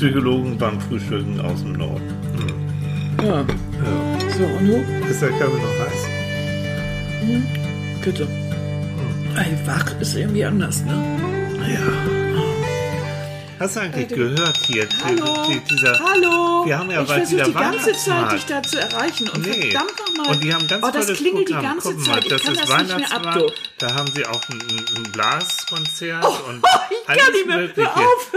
Psychologen beim Frühstücken aus dem Norden. Ja. Ja. So, und du? Ist der Körper noch heiß? Bitte. Ey, wach ist irgendwie anders, ne? Ja. Hast du eigentlich gehört hier? die- Hallo? die- dieser, Hallo? Wir haben ja ich bald wieder die ganze Zeit, dich da zu erreichen. Und Nee. verdammt nochmal. Und die haben ganz Oh, das klingelt Programm. die ganze Guck mal, Zeit. Ich das kann ist das nicht ab. Da haben sie auch ein, ein, Blaskonzert und Ich alles kann nicht mehr. Mögliche. Hör auf.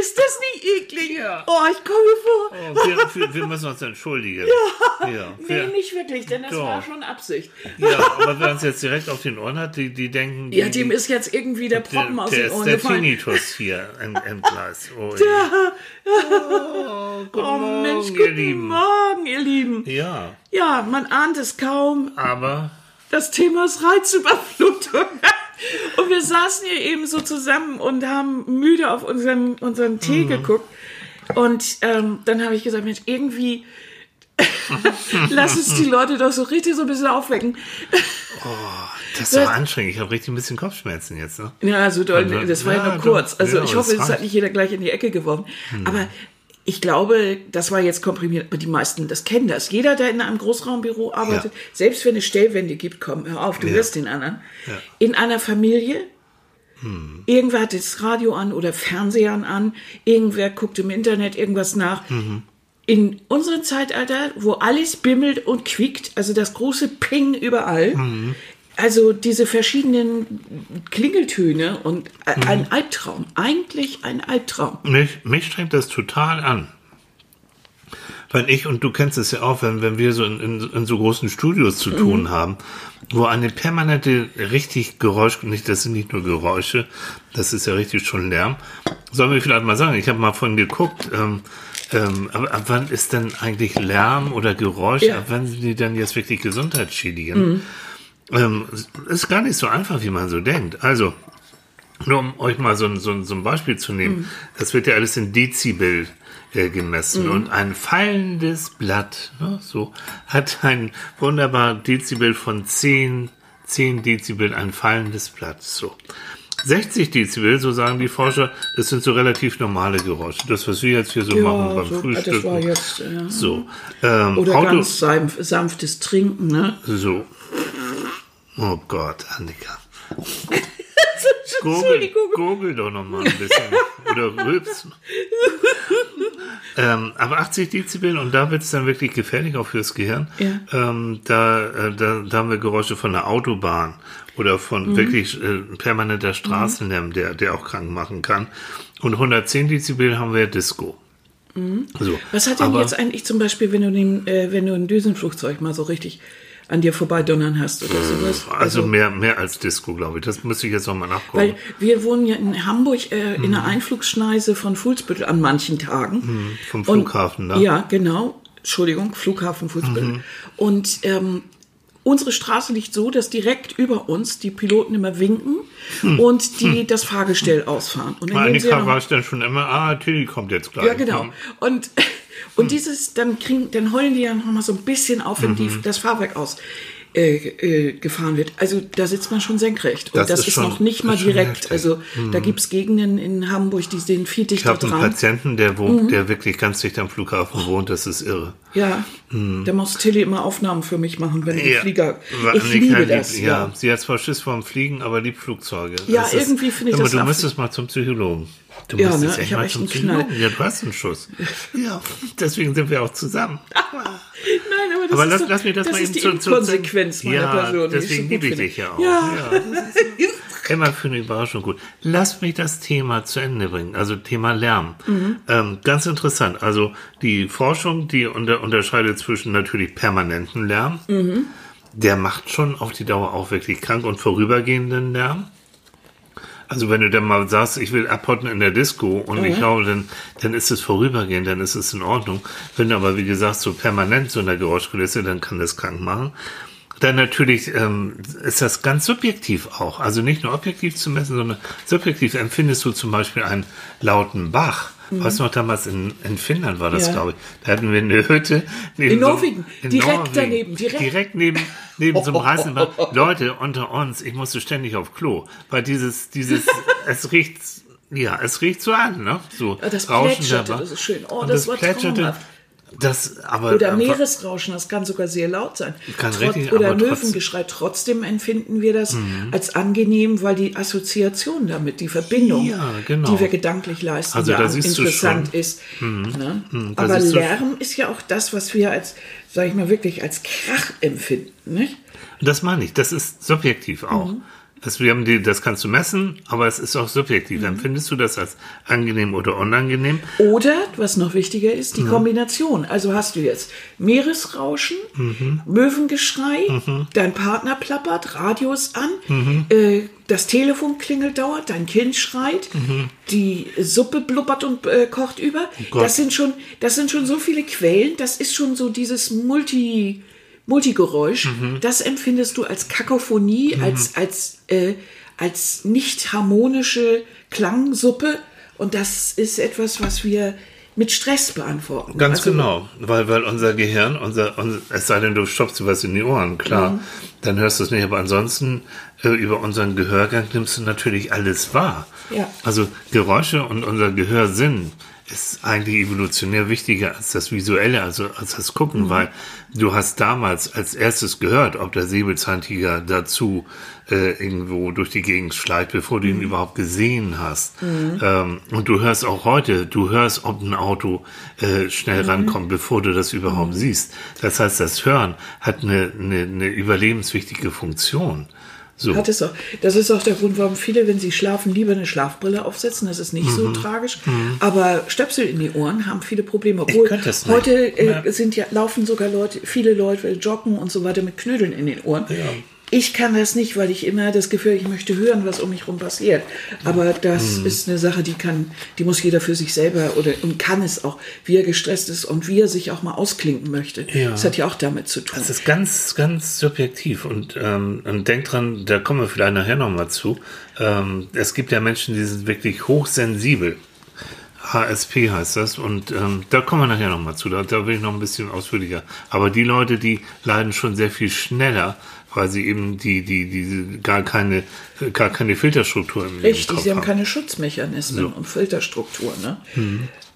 Ist das nicht eklig? Ja. Oh, ich komme vor. Oh, wir, wir, wir müssen uns entschuldigen. Ja. ja. Nee, Wir, nicht wirklich, denn das Doch. war schon Absicht. ja, aber wer uns jetzt direkt auf den Ohren hat, die, die denken, die, Ja, dem ist jetzt irgendwie der Proppen der, aus der den Ohren der gefallen. Tinnitus hier ent, entgleist. Oh, oh, guten Oh Morgen, Mensch, ihr guten Lieben. Morgen, ihr Lieben. Ja, Ja, man ahnt es kaum. aber Das Thema ist Reizüberflutung. Und wir saßen hier eben so zusammen und haben müde auf unseren, unseren Mhm. Tee geguckt. Und ähm, dann habe ich gesagt, Mensch, irgendwie lass uns die Leute doch so richtig so ein bisschen aufwecken. das ist doch anstrengend. Ich habe richtig ein bisschen Kopfschmerzen jetzt. Ne? Ja, so doll, Also, das war ja, ja, nur kurz. Also Ja, ich hoffe, das es hat nicht jeder gleich in die Ecke geworfen. Aber ich glaube, das war jetzt komprimiert, aber die meisten, das kennen das. Jeder, der in einem Großraumbüro arbeitet, Ja. selbst wenn es Stellwände gibt, komm, hör auf, du Ja. wirst den anderen. Ja. In einer Familie, irgendwer hat das Radio an oder Fernsehern an, irgendwer guckt im Internet irgendwas nach. In unserem Zeitalter, wo alles bimmelt und quickt, also das große Ping überall, also diese verschiedenen Klingeltöne und äh, ein Albtraum, eigentlich ein Albtraum. Mich, mich strengt das total an. Weil ich, und du kennst es ja auch, wenn, wenn wir so in, in, in so großen Studios zu tun haben, wo eine permanente, richtig Geräusch, nicht, das sind nicht nur Geräusche, das ist ja richtig schon Lärm. Sollen wir vielleicht mal sagen, ich habe mal von geguckt, ähm, ähm, aber ab wann ist denn eigentlich Lärm oder Geräusch, Ja. ab wann sind die dann jetzt wirklich gesundheitsschädigend? Ähm, ist gar nicht so einfach, wie man so denkt. Also, nur um euch mal so ein, so so ein Beispiel zu nehmen, das wird ja alles in Dezibel äh, gemessen und ein fallendes Blatt, ne, so, hat ein wunderbar Dezibel von 10, 10 Dezibel, ein fallendes Blatt, so. 60 Dezibel, so sagen die Forscher, das sind so relativ normale Geräusche. Das, was wir jetzt hier so machen beim so, Frühstück. das war jetzt, ja. so. Ähm, Oder Auto, ganz sanf, sanftes Trinken, ne? so. Oh Gott, Annika. Gurgel, gurgel doch noch mal ein bisschen. Oder rülps. ähm, aber 80 Dezibel und da wird es dann wirklich gefährlich, auch fürs Gehirn. Ja. Ähm, da, äh, da, da haben wir Geräusche von der Autobahn oder Mhm. von wirklich äh, permanenter Straßenlärm, der, der auch krank machen kann. Und 110 Dezibel haben wir Disco. So. Mhm. Was hat denn jetzt eigentlich zum Beispiel, wenn du, den, äh, wenn du ein Düsenflugzeug mal so richtig an dir vorbeidonnern hast oder sowas? Also mehr, mehr als Disco, glaube ich. Das müsste ich jetzt noch mal nachgucken. Weil wir wohnen ja in Hamburg äh, in einer Einflugschneise von Fuhlsbüttel an manchen Tagen. Vom Flughafen, ne? Ja, genau. Entschuldigung, Flughafen Fuhlsbüttel. Und ähm, unsere Straße liegt so, dass direkt über uns die Piloten immer winken und die das Fahrgestell ausfahren. Und dann Annika war es dann schon immer, ah, Tilly kommt jetzt gleich. ja, genau. ne? Und, und dieses, dann kriegen, dann heulen die ja noch mal so ein bisschen auf, wenn die, Mhm. das Fahrwerk aus äh, äh, gefahren wird. Also da sitzt man schon senkrecht. Und Das das, ist ist, schon- noch nicht mal direkt. Also da gibt's Gegenden in Hamburg, die sehen viel Ich dichter habe einen dran. Patienten, der wohnt, der wirklich ganz dicht am Flughafen wohnt, das ist irre. Ja, da muss Tilly immer Aufnahmen für mich machen, wenn die Mhm. Ja. Flieger. Weil Ich Annika liebe das. Ja, Ja. sie hat zwar Schiss vorm Fliegen, aber liebt Flugzeuge. Ja, Das irgendwie finde ich Aber das Du saftig. müsstest mal zum Psychologen. Du Ja, müsstest ne? echt Ich hab mal zum Knall. Ja, du hast einen Schuss. Ja, deswegen sind wir auch zusammen. Nein, aber das Aber ist lass, doch, lass mir das, das mal eben die zu, zu Inkonsequenz meiner ja, Person. Deswegen liebe ich dich ja auch. Ja. ist immer für eine Überraschung gut. Lass mich das Thema zu Ende bringen. Also Thema Lärm. Mhm. Ähm, ganz interessant. Also die Forschung, die unter, unterscheidet zwischen natürlich permanentem Lärm. Mhm. Der macht schon auf die Dauer auch wirklich krank und vorübergehenden Lärm. Also wenn du dann mal sagst, ich will abhotten in der Disco und ich glaube, dann, dann ist es vorübergehend, dann ist es in Ordnung. Wenn du aber, wie gesagt, so permanent so in der Geräuschkulisse, dann kann das krank machen. Dann natürlich ähm, ist das ganz subjektiv auch. Also nicht nur objektiv zu messen, sondern subjektiv empfindest du zum Beispiel einen lauten Bach. Weißt du noch, damals in, in Finnland war das, Ja. glaube ich. Da hatten wir eine Hütte. neben In so- Norwegen. Direkt daneben, direkt. direkt neben, neben so einem reißenden Bach. Leute, unter uns, ich musste ständig auf Klo. Weil dieses, dieses, es riecht Ja, es riecht so an, ne? So Ja, das Rauschen plätscherte, dabei. das ist schön. Oh, Und das war traumhaft. Das, aber Oder einfach- Meeresrauschen, das kann sogar sehr laut sein. Kann Trotz- richtig, oder Mhm. Möwengeschrei. Trotzdem empfinden wir das als angenehm, weil die Assoziation damit, die Verbindung, Ja, genau. die wir gedanklich leisten, Also ja interessant schon. Mhm. ist. Ne? da Aber Lärm ist ja auch das, was wir als, sag ich mal, wirklich als Krach empfinden. Nicht? Das meine ich, das ist subjektiv auch. Mhm. Das, wir haben die, das kannst du messen, aber es ist auch Mhm. subjektiv. Empfindest du das als angenehm oder unangenehm? Oder, was noch wichtiger ist, die Kombination. Also hast du jetzt Meeresrauschen, Möwengeschrei, dein Partner plappert, Radio ist an, äh, das Telefon klingelt dauert, dein Kind schreit, die Suppe blubbert und äh, kocht über. Gott. das sind schon, das sind schon so viele Quellen. Das ist schon so dieses Multi, Multigeräusch. Das empfindest du als Kakophonie, als als äh, als nicht harmonische Klangsuppe. Und das ist etwas, was wir mit Stress beantworten. Ganz Also, genau, weil, weil unser Gehirn, unser, unser, es sei denn, du stopfst dir was in die Ohren, klar, Mhm. dann hörst du es nicht, aber ansonsten äh, über unseren Gehörgang nimmst du natürlich alles wahr. Ja. Also Geräusche und unser Gehörsinn ist eigentlich evolutionär wichtiger als das Visuelle, also als das Gucken, Mhm. weil du hast damals als erstes gehört, ob der Säbelzahntiger dazu äh, irgendwo durch die Gegend schleicht, bevor du Mhm. ihn überhaupt gesehen hast. Ähm, und du hörst auch heute, du hörst, ob ein Auto äh, schnell Mhm. rankommt, bevor du das überhaupt siehst. Das heißt, das Hören hat eine, eine, eine überlebenswichtige Funktion. So. Hat es auch. Das ist auch der Grund, warum viele, wenn sie schlafen, lieber eine Schlafbrille aufsetzen. Das ist nicht Mhm. so tragisch. Aber Stöpsel in die Ohren haben viele Probleme. Obwohl heute äh, Ja. sind ja, laufen sogar Leute, viele Leute joggen und so weiter mit Knödeln in den Ohren. Ich kann das nicht, weil ich immer das Gefühl, ich möchte hören, was um mich herum passiert. Aber das Mhm. ist eine Sache, die kann, die muss jeder für sich selber oder und kann es auch, wie er gestresst ist und wie er sich auch mal ausklinken möchte. Ja. Das hat ja auch damit zu tun. Das ist ganz, ganz subjektiv und, ähm, und denk dran, da kommen wir vielleicht nachher nochmal zu. Ähm, es gibt ja Menschen, die sind wirklich hochsensibel. HSP heißt das und ähm, da kommen wir nachher nochmal zu. Da, da will ich noch ein bisschen ausführlicher. Aber die Leute, die leiden schon sehr viel schneller, weil sie eben die, die, die gar keine, gar keine Filterstruktur im, Richtig, sie haben haben. keine Schutzmechanismen So. Mhm. und Filterstrukturen. Ne?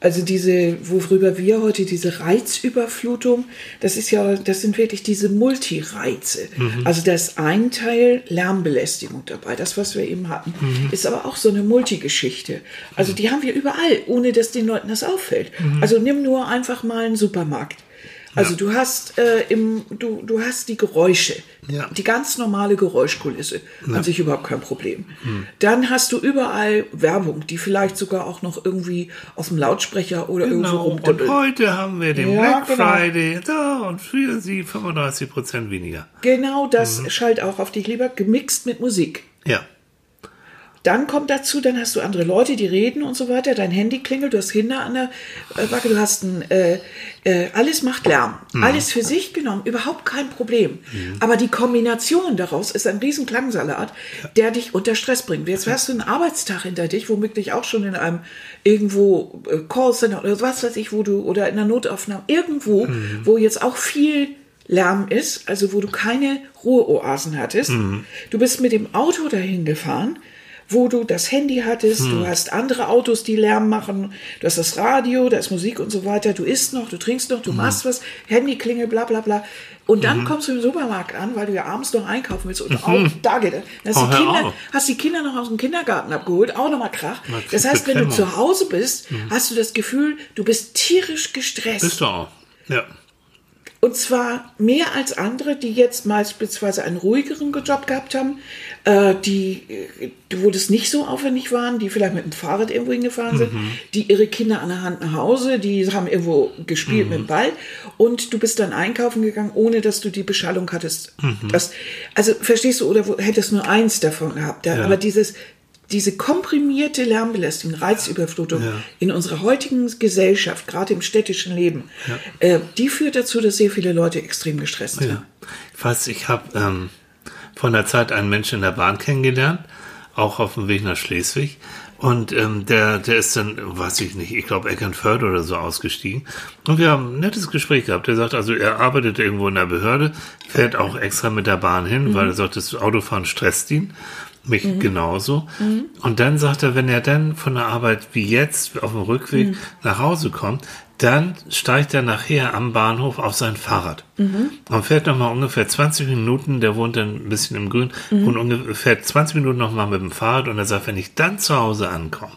Also diese, worüber wir heute diese Reizüberflutung, das ist ja, das sind wirklich diese Multireize. Mhm. Also da ist ein Teil Lärmbelästigung dabei, das, was wir eben hatten, Mhm. ist aber auch so eine Multigeschichte. Also die haben wir überall, ohne dass den Leuten das auffällt. Mhm. Also nimm nur einfach mal einen Supermarkt. Also du hast äh, im, du, du hast die Geräusche, Ja. die ganz normale Geräuschkulisse, an sich überhaupt kein Problem. Dann hast du überall Werbung, die vielleicht sogar auch noch irgendwie aus dem Lautsprecher oder irgendwo Genau. Und heute haben wir den Ja, Black genau. Friday. So, und für Sie 35 Prozent weniger. Genau das Mhm. schallt auch auf dich lieber, gemixt mit Musik. Ja. Dann kommt dazu, dann hast du andere Leute, die reden und so weiter. Dein Handy klingelt, du hast Kinder an der äh, Backe, du hast ein, äh, äh, alles macht Lärm. Alles für sich genommen, überhaupt kein Problem. Aber die Kombination daraus ist ein riesen Klangsalat, der dich unter Stress bringt. Jetzt hast du einen Arbeitstag hinter dich, womöglich auch schon in einem irgendwo äh, Callcenter oder was weiß ich, wo du, oder in einer Notaufnahme, irgendwo, wo jetzt auch viel Lärm ist, also wo du keine Ruheoasen hattest. Du bist mit dem Auto dahin gefahren, wo du das Handy hattest, du hast andere Autos, die Lärm machen, du hast das Radio, da ist Musik und so weiter, du isst noch, du trinkst noch, du machst was, Handy klingelt, bla bla bla. Und dann kommst du im Supermarkt an, weil du ja abends noch einkaufen willst und auch da geht es. Hast, Oh, hast die Kinder noch aus dem Kindergarten abgeholt, auch nochmal Krach. Das heißt, wenn du zu Hause bist, hast du das Gefühl, du bist tierisch gestresst. Bist du auch. Ja. Und zwar mehr als andere, die jetzt beispielsweise einen ruhigeren Job gehabt haben, äh, die, äh, wo das nicht so aufwendig waren, die vielleicht mit dem Fahrrad irgendwo hingefahren sind, die ihre Kinder an der Hand nach Hause, die haben irgendwo gespielt mit dem Ball und du bist dann einkaufen gegangen, ohne dass du die Beschallung hattest. Das, also verstehst du, oder wo, hättest nur eins davon gehabt. Ja? Aber dieses, diese komprimierte Lärmbelästigung, Reizüberflutung Ja. in unserer heutigen Gesellschaft, gerade im städtischen Leben, äh, die führt dazu, dass sehr viele Leute extrem gestresst sind. Ja. Fast, ich habe ähm, vor einer Zeit einen Menschen in der Bahn kennengelernt, auch auf dem Weg nach Schleswig. Und ähm, der, der ist dann, weiß ich nicht, ich glaube Eckernförde oder so ausgestiegen. Und wir haben ein nettes Gespräch gehabt. Er sagt, also er arbeitet irgendwo in der Behörde, fährt auch extra mit der Bahn hin, weil er sagt, das Autofahren stresst ihn. mich genauso. Und dann sagt er, wenn er dann von der Arbeit wie jetzt auf dem Rückweg nach Hause kommt, dann steigt er nachher am Bahnhof auf sein Fahrrad und fährt nochmal ungefähr 20 Minuten, der wohnt dann ein bisschen im Grün, und ungefähr 20 Minuten nochmal mit dem Fahrrad und er sagt, wenn ich dann zu Hause ankomme,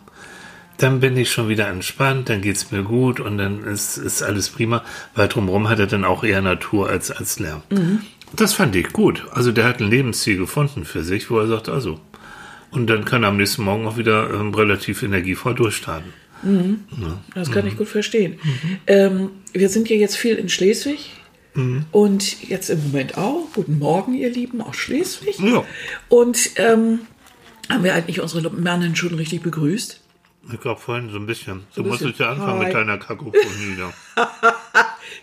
dann bin ich schon wieder entspannt, dann geht's mir gut und dann ist, ist alles prima, weil drumherum hat er dann auch eher Natur als, als Lärm. Das fand ich gut. Also der hat ein Lebensziel gefunden für sich, wo er sagt, also. Und dann kann er am nächsten Morgen auch wieder ähm, relativ energievoll durchstarten. Das kann ich gut verstehen. Ähm, wir sind ja jetzt viel in Schleswig und jetzt im Moment auch. Guten Morgen, ihr Lieben, aus Schleswig. Ja. Und ähm, haben wir eigentlich unsere Männer schon richtig begrüßt? Ich glaube vorhin so ein bisschen. Du ein musst bisschen. jetzt ja anfangen Hi. mit deiner Kakophonie. Ja.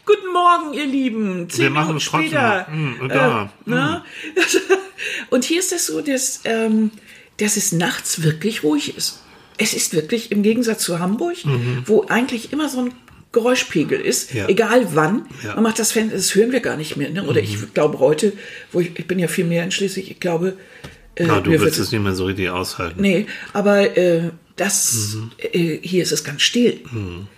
Guten Morgen, ihr Lieben. Zehn Wir machen es später. Mm, da. Äh, ne? Und hier ist es so, dass, ähm, dass es nachts wirklich ruhig ist. Es ist wirklich im Gegensatz zu Hamburg, wo eigentlich immer so ein Geräuschpegel ist, Mhm. Ja. egal wann. Ja. Man macht das Fenster, das hören wir gar nicht mehr. Ne? Oder ich glaube heute, wo ich, ich bin ja viel mehr in Schleswig, ich glaube, äh, Na, du wirst es nicht mehr so richtig aushalten. Nee, aber äh, das äh, hier ist es ganz still.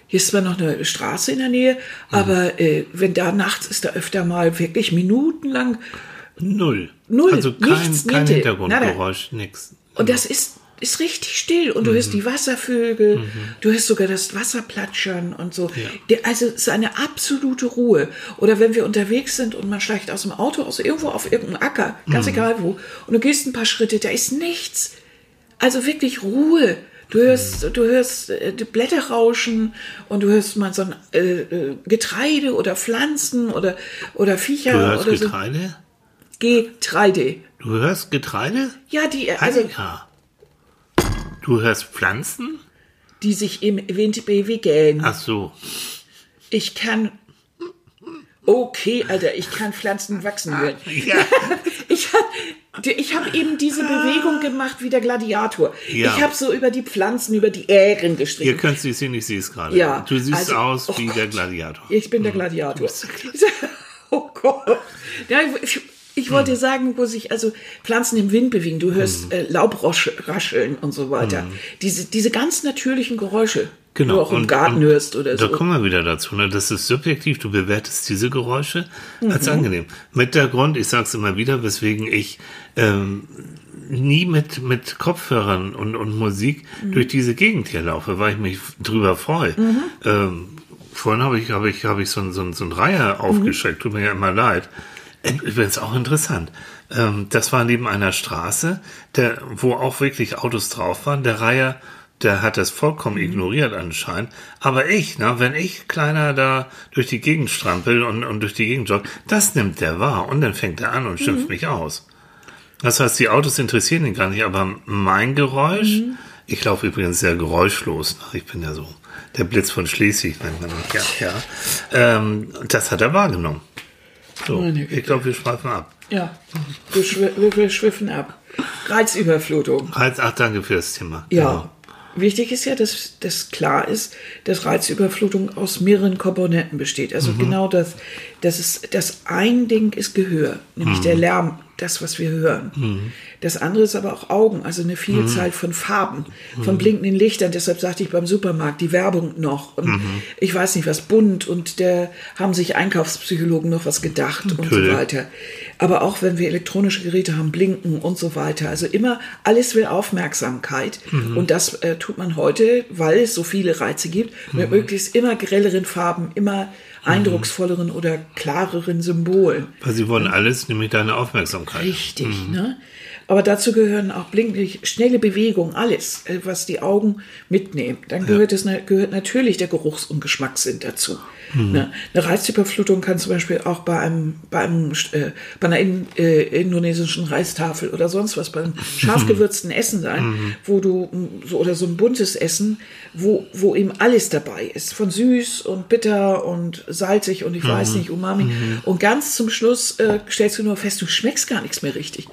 Hier ist zwar noch eine Straße in der Nähe, aber äh, wenn da nachts ist da öfter mal wirklich minutenlang Null. Null. Also kein, Nichts, kein. Hintergrundgeräusch, nix. und das ist ist richtig still und du hörst die Wasservögel, du hörst sogar das Wasser platschern und so. Der, also es ist eine absolute Ruhe. Oder wenn wir unterwegs sind und man steigt aus dem Auto aus irgendwo auf irgendeinem Acker, ganz egal wo, und du gehst ein paar Schritte, da ist nichts. Also wirklich Ruhe. Du hörst, du hörst äh, die Blätter rauschen und du hörst mal so ein äh, äh, Getreide oder Pflanzen oder, oder Viecher Du hörst oder so. Getreide? Getreide. Du hörst Getreide? Ja, die, also, Annika. Du hörst Pflanzen? die sich im Wind bewegen. Ach so. Ich kann. Okay, Alter, ich kann Pflanzen wachsen hören. Ja. Ich habe ich hab eben diese Bewegung gemacht wie der Gladiator. Ja. Ich habe so über die Pflanzen, über die Ähren Ihr gestrichen. könnt es sehen, ich sehe es gerade. Ja, Du siehst also- aus oh wie Gott. der Gladiator. Ich bin der Gladiator. oh Gott. Ja, ich, ich wollte sagen, wo sich also Pflanzen im Wind bewegen. Du hörst äh, Laubrascheln und so weiter. Diese, diese ganz natürlichen Geräusche, die du auch im Garten hörst oder Da so. kommen wir wieder dazu. Ne? Das ist subjektiv. Du bewertest diese Geräusche Mhm. als angenehm. Mit der Grund, ich sage es immer wieder, weswegen ich ähm, nie mit, mit Kopfhörern und, und Musik Mhm. durch diese Gegend hier laufe, weil ich mich drüber freue. Mhm. Ähm, vorhin habe ich, habe ich, habe ich so, ein- so, so ein Reiher aufgeschreckt. Tut mir ja immer leid. Übrigens auch interessant. Ähm, das war neben einer Straße, der, wo auch wirklich Autos drauf waren. Der Reiher, der hat das vollkommen ignoriert anscheinend. Aber ich, ne, wenn ich kleiner da durch die Gegend strampel und, und durch die Gegend jogge, das nimmt der wahr. Und dann fängt er an und schimpft mich aus. Das heißt, die Autos interessieren ihn gar nicht, aber mein Geräusch, ich laufe übrigens sehr geräuschlos. ne? Ich bin ja so der Blitz von Schleswig, nennt man mich. Ja, ja. Ähm, das hat er wahrgenommen. So, ich glaube, wir schweifen ab. Ja, wir, schw wir, wir schwiffen ab. Reizüberflutung. Reiz, ach, danke für das Thema. Ja. Genau. Wichtig ist ja, dass, dass klar ist, dass Reizüberflutung aus mehreren Komponenten besteht. Also Mhm. genau das, das ist, das ein Ding ist Gehör, nämlich Mhm. der Lärm, das, was wir hören. Das andere ist aber auch Augen, also eine Vielzahl von Farben, Mhm. von blinkenden Lichtern. Deshalb sagte ich beim Supermarkt die Werbung noch und Mhm. ich weiß nicht was bunt und der haben sich Einkaufspsychologen noch was gedacht und so Natürlich. weiter. Aber auch wenn wir elektronische Geräte haben, blinken und so weiter. Also immer alles will Aufmerksamkeit und das äh, tut man heute, weil es so viele Reize gibt, mit möglichst immer grelleren Farben, immer eindrucksvolleren oder klareren Symbolen. Weil sie wollen alles, nämlich deine Aufmerksamkeit. Richtig, ne? Aber dazu gehören auch blinklich, schnelle Bewegungen, alles, äh, was die Augen mitnehmen. Dann gehört, es, na- gehört natürlich der Geruchs- und Geschmackssinn dazu. Ne? Eine Reizüberflutung kann zum Beispiel auch bei einem, bei einem, äh, bei einer in, äh, indonesischen Reistafel oder sonst was, bei einem scharf gewürzten Essen sein, wo du so, oder so ein buntes Essen, wo, wo eben alles dabei ist. Von süß und bitter und salzig und ich weiß nicht, Umami. Und ganz zum Schluss äh, stellst du nur fest, du schmeckst gar nichts mehr richtig.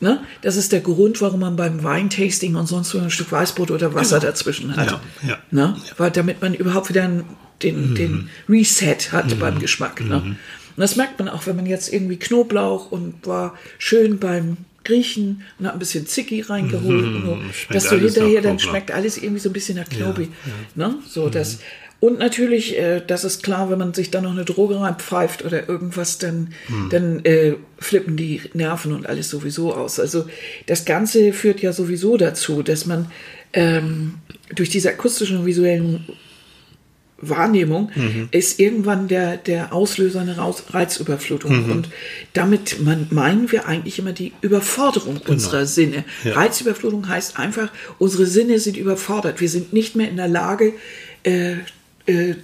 Ne? Das ist der Grund, warum man beim Weintasting und sonst so ein Stück Weißbrot oder Wasser dazwischen hat. Ja, ja. Ne? Weil damit man überhaupt wieder den, den Reset hat beim Geschmack. Ne? Und das merkt man auch, wenn man jetzt irgendwie Knoblauch und war schön beim Griechen und habe ein bisschen Zicki reingeholt. und so, dass du hinterher, dann schmeckt alles irgendwie so ein bisschen nach Knobi. Ne? So, das, und natürlich, äh, das ist klar, wenn man sich dann noch eine Droge reinpfeift oder irgendwas, dann, dann äh, flippen die Nerven und alles sowieso aus. Also das Ganze führt ja sowieso dazu, dass man ähm, durch diese akustischen und visuellen Wahrnehmung ist irgendwann der, der Auslöser eine Reizüberflutung. Und damit man, meinen wir eigentlich immer die Überforderung unserer Sinne. Ja. Reizüberflutung heißt einfach, unsere Sinne sind überfordert. Wir sind nicht mehr in der Lage, äh, äh,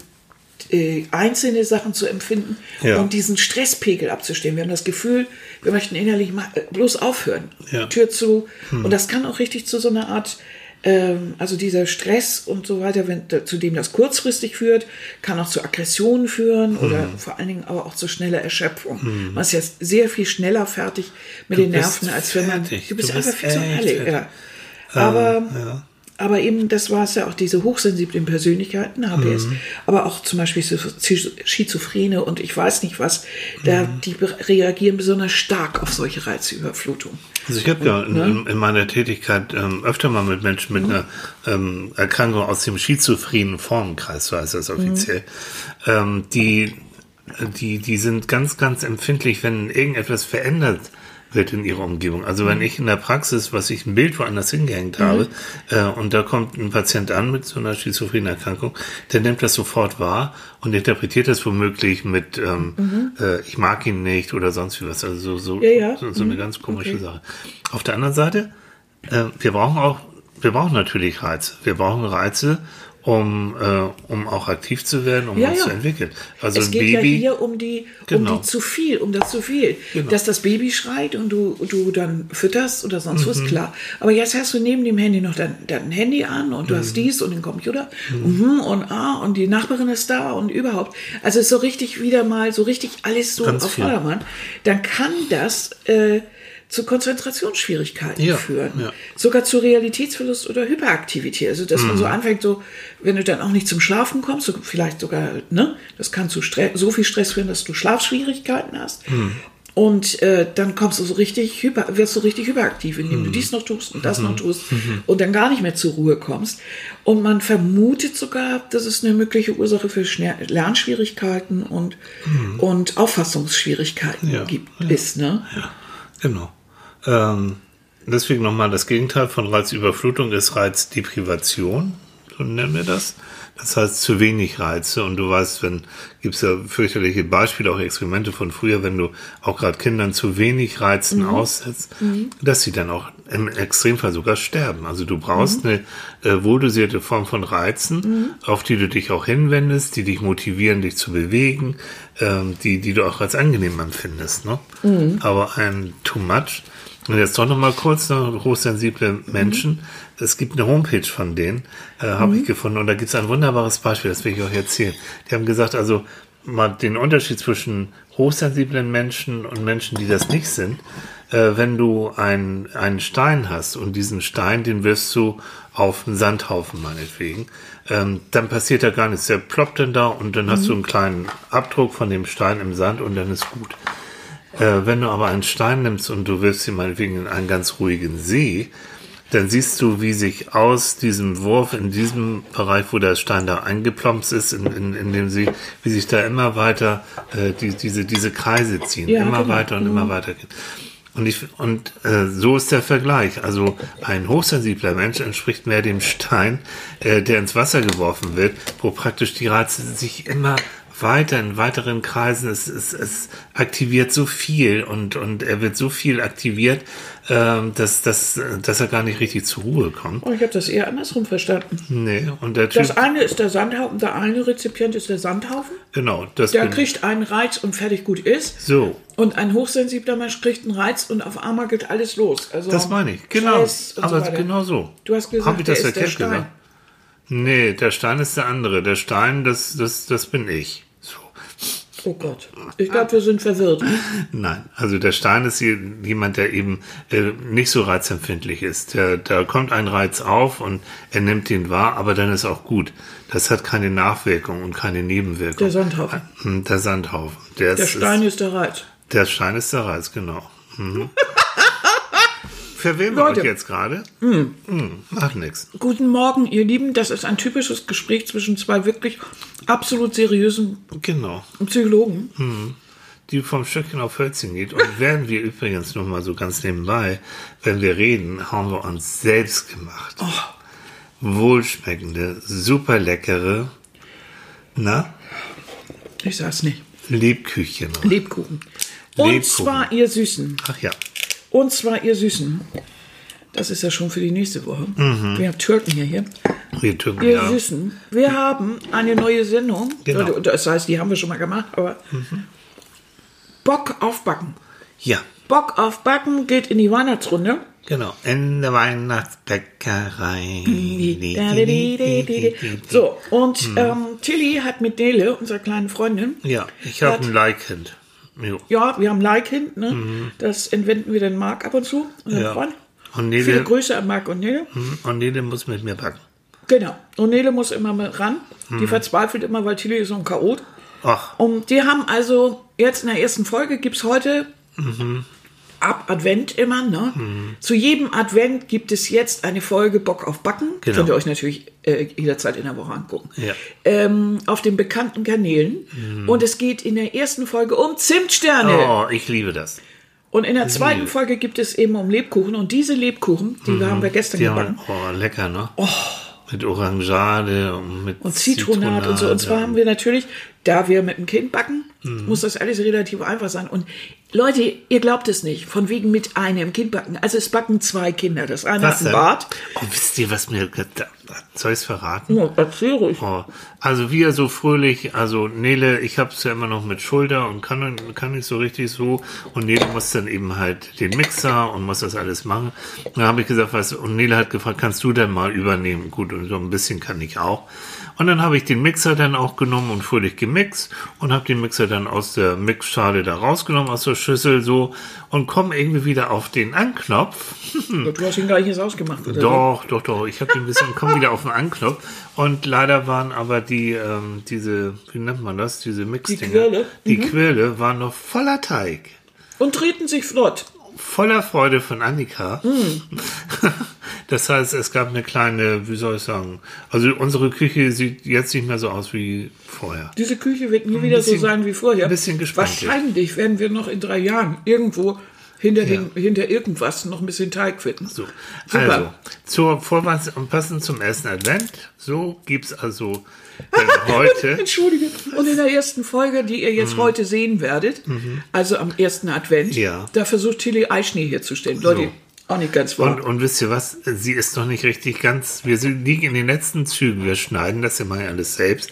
äh, einzelne Sachen zu empfinden Ja. und diesen Stresspegel abzustellen. Wir haben das Gefühl, wir möchten innerlich mal, äh, bloß aufhören. Ja. Tür zu. Und das kann auch richtig zu so einer Art, ähm, also dieser Stress und so weiter, wenn, zu dem das kurzfristig führt, kann auch zu Aggressionen führen oder vor allen Dingen aber auch zu schneller Erschöpfung. Man ist jetzt sehr viel schneller fertig mit Du den Nerven, als wenn man. fertig. Du bist Du bist einfach fertig. fertig. Ja. Aber ja. Aber eben, das war es ja auch, diese hochsensiblen Persönlichkeiten, HPS, Mhm. aber auch zum Beispiel Schizophrene und ich weiß nicht was, da, Mhm. die reagieren besonders stark auf solche Reizüberflutung. Also ich habe ja in, ne? in, in meiner Tätigkeit ähm, öfter mal mit Menschen mit einer ähm, Erkrankung aus dem schizophrenen Formenkreis, so heißt das offiziell, ähm, die, die, die sind ganz, ganz empfindlich, wenn irgendetwas verändert wird in ihrer Umgebung. Also wenn ich in der Praxis, was ich ein Bild woanders hingehängt habe, äh, und da kommt ein Patient an mit so einer schizophrenen Erkrankung, der nimmt das sofort wahr und interpretiert das womöglich mit ähm, äh, ich mag ihn nicht oder sonst wie was. Also so, so, Ja, ja. so, so eine ganz komische Okay. Sache. Auf der anderen Seite, äh, wir brauchen auch, wir brauchen natürlich Reize. Wir brauchen Reize, um, äh, um auch aktiv zu werden, um Ja, uns ja. zu entwickeln. Also es geht ja Baby, hier um die, Genau. um die zu viel, um das zu viel. Genau. Dass das Baby schreit und du, du dann fütterst oder sonst Mhm. was, klar. Aber jetzt hast du neben dem Handy noch dein, dein Handy an und du Mhm. hast dies und den Computer mhm. und ah, und die Nachbarin ist da und überhaupt. Also ist so richtig wieder mal, so richtig alles so Ganz auf. Vordermann. Dann kann das äh, zu Konzentrationsschwierigkeiten Ja, führen. ja. Sogar zu Realitätsverlust oder Hyperaktivität. Also, dass man so Mhm. anfängt, so, wenn du dann auch nicht zum Schlafen kommst, so vielleicht sogar, ne, das kann zu Stress, so viel Stress führen, dass du Schlafschwierigkeiten hast. Mhm. Und äh, dann kommst du so richtig hyper, wirst du richtig hyperaktiv, indem Mhm. du dies noch tust und das noch tust und dann gar nicht mehr zur Ruhe kommst. Und man vermutet sogar, dass es eine mögliche Ursache für Schner- Lernschwierigkeiten und, und Auffassungsschwierigkeiten Mhm. Ja, gibt, ja. ist, ne? Genau. Ähm, deswegen nochmal das Gegenteil von Reizüberflutung ist Reizdeprivation, so nennen wir das. Das heißt zu wenig Reize und du weißt, wenn gibt's ja fürchterliche Beispiele, auch Experimente von früher, wenn du auch gerade Kindern zu wenig Reizen aussetzt, dass sie dann auch im Extremfall sogar sterben. Also du brauchst eine äh, wohldosierte Form von Reizen, auf die du dich auch hinwendest, die dich motivieren, dich zu bewegen, ähm, die, die du auch als angenehm empfindest. Ne? Aber ein Too Much. Und jetzt doch noch mal kurz, ne, hochsensible Menschen. Es gibt eine Homepage von denen, äh, habe ich gefunden. Und da gibt es ein wunderbares Beispiel, das will ich euch erzählen. Die haben gesagt, also mal den Unterschied zwischen hochsensiblen Menschen und Menschen, die das nicht sind. Äh, wenn du ein, einen Stein hast und diesen Stein, den wirfst du auf einen Sandhaufen meinetwegen, ähm, dann passiert da gar nichts. Der ploppt dann da und dann hast du einen kleinen Abdruck von dem Stein im Sand und dann ist gut. Äh, wenn du aber einen Stein nimmst und du wirfst ihn meinetwegen in einen ganz ruhigen See, dann siehst du, wie sich aus diesem Wurf in diesem Bereich, wo der Stein da eingeplombt ist, in, in, in dem See, wie sich da immer weiter äh, die, diese, diese Kreise ziehen, Ja, immer genau. weiter und immer weiter gehen. Und, ich, und äh, so ist der Vergleich. Also ein hochsensibler Mensch entspricht mehr dem Stein, äh, der ins Wasser geworfen wird, wo praktisch die Reize sich immer weiter in weiteren Kreisen, es, es, es aktiviert so viel und, und er wird so viel aktiviert, ähm, dass, dass, dass er gar nicht richtig zur Ruhe kommt. Oh, ich habe das eher andersrum verstanden. Nee, und der Typ, Das eine ist der Sandhaufen, der eine Rezipient ist der Sandhaufen. genau, das Der kriegt einen Reiz und fertig gut ist. so. Und ein hochsensibler Mensch kriegt einen Reiz und auf einmal geht alles los. Also Das meine ich, genau. Aber so genau so. Du hast gesagt, Hab ich das der ist der Stein. gesagt? Nee, der Stein ist der andere. Der Stein, das, das, das bin ich. So. Oh Gott. Ich glaube, wir sind verwirrt. Nein, also der Stein ist jemand, der eben äh, nicht so reizempfindlich ist. Der, da kommt ein Reiz auf und er nimmt den wahr, aber dann ist auch gut. Das hat keine Nachwirkung und keine Nebenwirkung. Der Sandhaufen. Hm, Der Sandhaufen. Der, Der ist, Stein ist, ist der Reiz. der Stein ist der Reiz, genau. Mhm. verwirren wir euch jetzt gerade? Mm. macht nichts. Guten Morgen, ihr Lieben. Das ist ein typisches Gespräch zwischen zwei wirklich absolut seriösen Genau. Psychologen. Die vom Stöckchen auf Hölzchen geht. Und werden wir übrigens noch mal so ganz nebenbei, wenn wir reden, haben wir uns selbst gemacht. Wohlschmeckende, super leckere, na, Ich sag's nicht. Lebküchchen. Lebkuchen. Und Lebkuchen. zwar ihr Süßen. Ach ja. Und zwar ihr Süßen. Das ist ja schon für die nächste Woche. Wir haben Türken hier. hier. Wir Türken, Ihr ja. Süßen. Wir haben eine neue Sendung. Genau. Das heißt, die haben wir schon mal gemacht, aber Bock auf Backen. Ja, Bock auf Backen geht in die Weihnachtsrunde. genau. In der Weihnachtsbäckerei. So, und Hm. ähm, Tilly hat mit Nele, unserer kleinen Freundin, Ja, ich habe ein Like-Kind. Jo. ja, wir haben Like hin, ne? das entwenden wir den Marc ab und zu, Mhm. Ja. Freund. Und Viele Nele, Grüße an Marc und Nele. hm, und Nele muss mit mir backen. Genau. Und Nele muss immer mit ran. Mhm. Die verzweifelt immer, weil Tilly ist so ein Chaot. Ach, Und die haben also jetzt in der ersten Folge gibt es heute ab Advent immer, ne? Zu jedem Advent gibt es jetzt eine Folge Bock auf Backen. Genau. Könnt ihr euch natürlich äh, jederzeit in der Woche angucken. Ja. Ähm, auf den bekannten Kanälen. Und es geht in der ersten Folge um Zimtsterne. oh, ich liebe das. Und in der zweiten Folge gibt es eben um Lebkuchen. Und diese Lebkuchen, die haben wir gestern Die gebacken. haben, oh, lecker, ne? Mit Orangeade und mit Und Zitronat und so. Und zwar haben wir natürlich, da wir mit dem Kind backen, Mhm. muss das alles relativ einfach sein. Und Leute, ihr glaubt es nicht, von wegen mit einem Kind backen. Also es backen zwei Kinder. Das eine Was hat einen? Bart. Oh, wisst ihr, was mir... da- Soll ich es verraten? Oh, erzähl ruhig. Oh, also wir so fröhlich, also Nele, ich hab's ja immer noch mit Schulter und kann, kann nicht so richtig so. Und Nele muss dann eben halt den Mixer und muss das alles machen. Und dann habe ich gesagt, was, und Nele hat gefragt, kannst du denn mal übernehmen? Gut, und so ein bisschen kann ich auch. Und dann habe ich den Mixer dann auch genommen und fröhlich gemixt und habe den Mixer dann aus der Mixschale da rausgenommen, aus der Schüssel so und komme irgendwie wieder auf den Anknopf. Du hast ihn gar nicht jetzt ausgemacht, oder? Doch, doch, doch. Ich habe ein bisschen, komm wieder auf den Anknopf. Und leider waren aber die, ähm, diese, wie nennt man das, diese Mixdinger. Quirle? Die Quirle waren noch voller Teig. Und treten sich flott. Voller Freude von Annika. Das heißt, es gab eine kleine, wie soll ich sagen, also unsere Küche sieht jetzt nicht mehr so aus wie vorher. Diese Küche wird nie wieder so bisschen- sein wie vorher. ein bisschen gespannt Wahrscheinlich werden wir noch in drei Jahren irgendwo hinter, den, hinter irgendwas noch ein bisschen Teig finden. So, Super. also, zur Vorweihnachts- und passend zum ersten Advent, so gibt's also dann heute, Entschuldige. Und in der ersten Folge, die ihr jetzt heute sehen werdet, also am ersten Advent, Mhm. Ja. da versucht Tilly Eischnee herzustellen. Leute, auch nicht ganz wahr. Und, und wisst ihr was? Sie ist noch nicht richtig ganz. Wir sind, liegen in den letzten Zügen. Wir schneiden das immer alles selbst.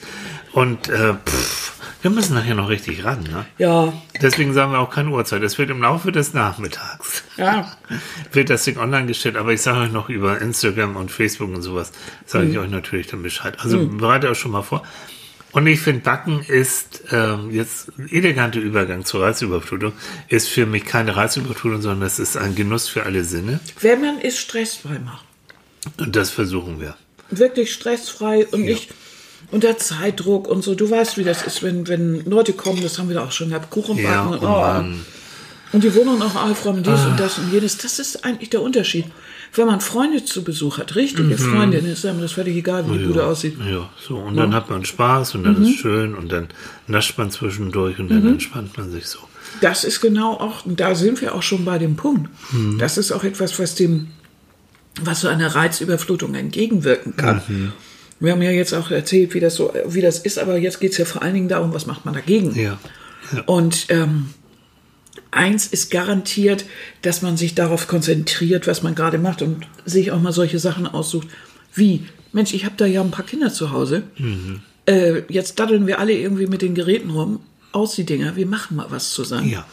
Und äh, pff, wir müssen nachher noch richtig ran. Ne? ja, Deswegen sagen wir auch keine Uhrzeit. Es wird im Laufe des Nachmittags. ja. Wird das Ding online gestellt, aber ich sage euch noch über Instagram und Facebook und sowas, sage ich euch natürlich dann Bescheid. Also bereitet euch schon mal vor. Und ich finde, Backen ist ähm, jetzt ein eleganter Übergang zur Reizüberflutung. Ist für mich keine Reizüberflutung, sondern es ist ein Genuss für alle Sinne. Wenn man es stressfrei macht. Und das versuchen wir. Wirklich stressfrei und nicht unter Zeitdruck und so. Du weißt, wie das ist, wenn, wenn Leute kommen, das haben wir da auch schon gehabt, Kuchen Ja, backen. oh oh, und die Wohnung auch aufräumen, dies und das und jenes. Das ist eigentlich der Unterschied. Wenn man Freunde zu Besuch hat, richtige Freundinnen, ist einem das völlig egal, wie die Bude aussieht. Ja, so. Und dann hat man Spaß und dann Mhm. ist schön und dann nascht man zwischendurch und dann entspannt man sich so. Das ist genau auch, und da sind wir auch schon bei dem Punkt. Das ist auch etwas, was dem, was so einer Reizüberflutung entgegenwirken kann. Wir haben ja jetzt auch erzählt, wie das so, wie das ist, aber jetzt geht es ja vor allen Dingen darum, was macht man dagegen. Ja. ja. Und ähm, eins ist garantiert, dass man sich darauf konzentriert, was man gerade macht und sich auch mal solche Sachen aussucht, wie, Mensch, ich habe da ja ein paar Kinder zu Hause. Äh, jetzt daddeln wir alle irgendwie mit den Geräten rum. Aus die Dinger, wir machen mal was zusammen. Ja.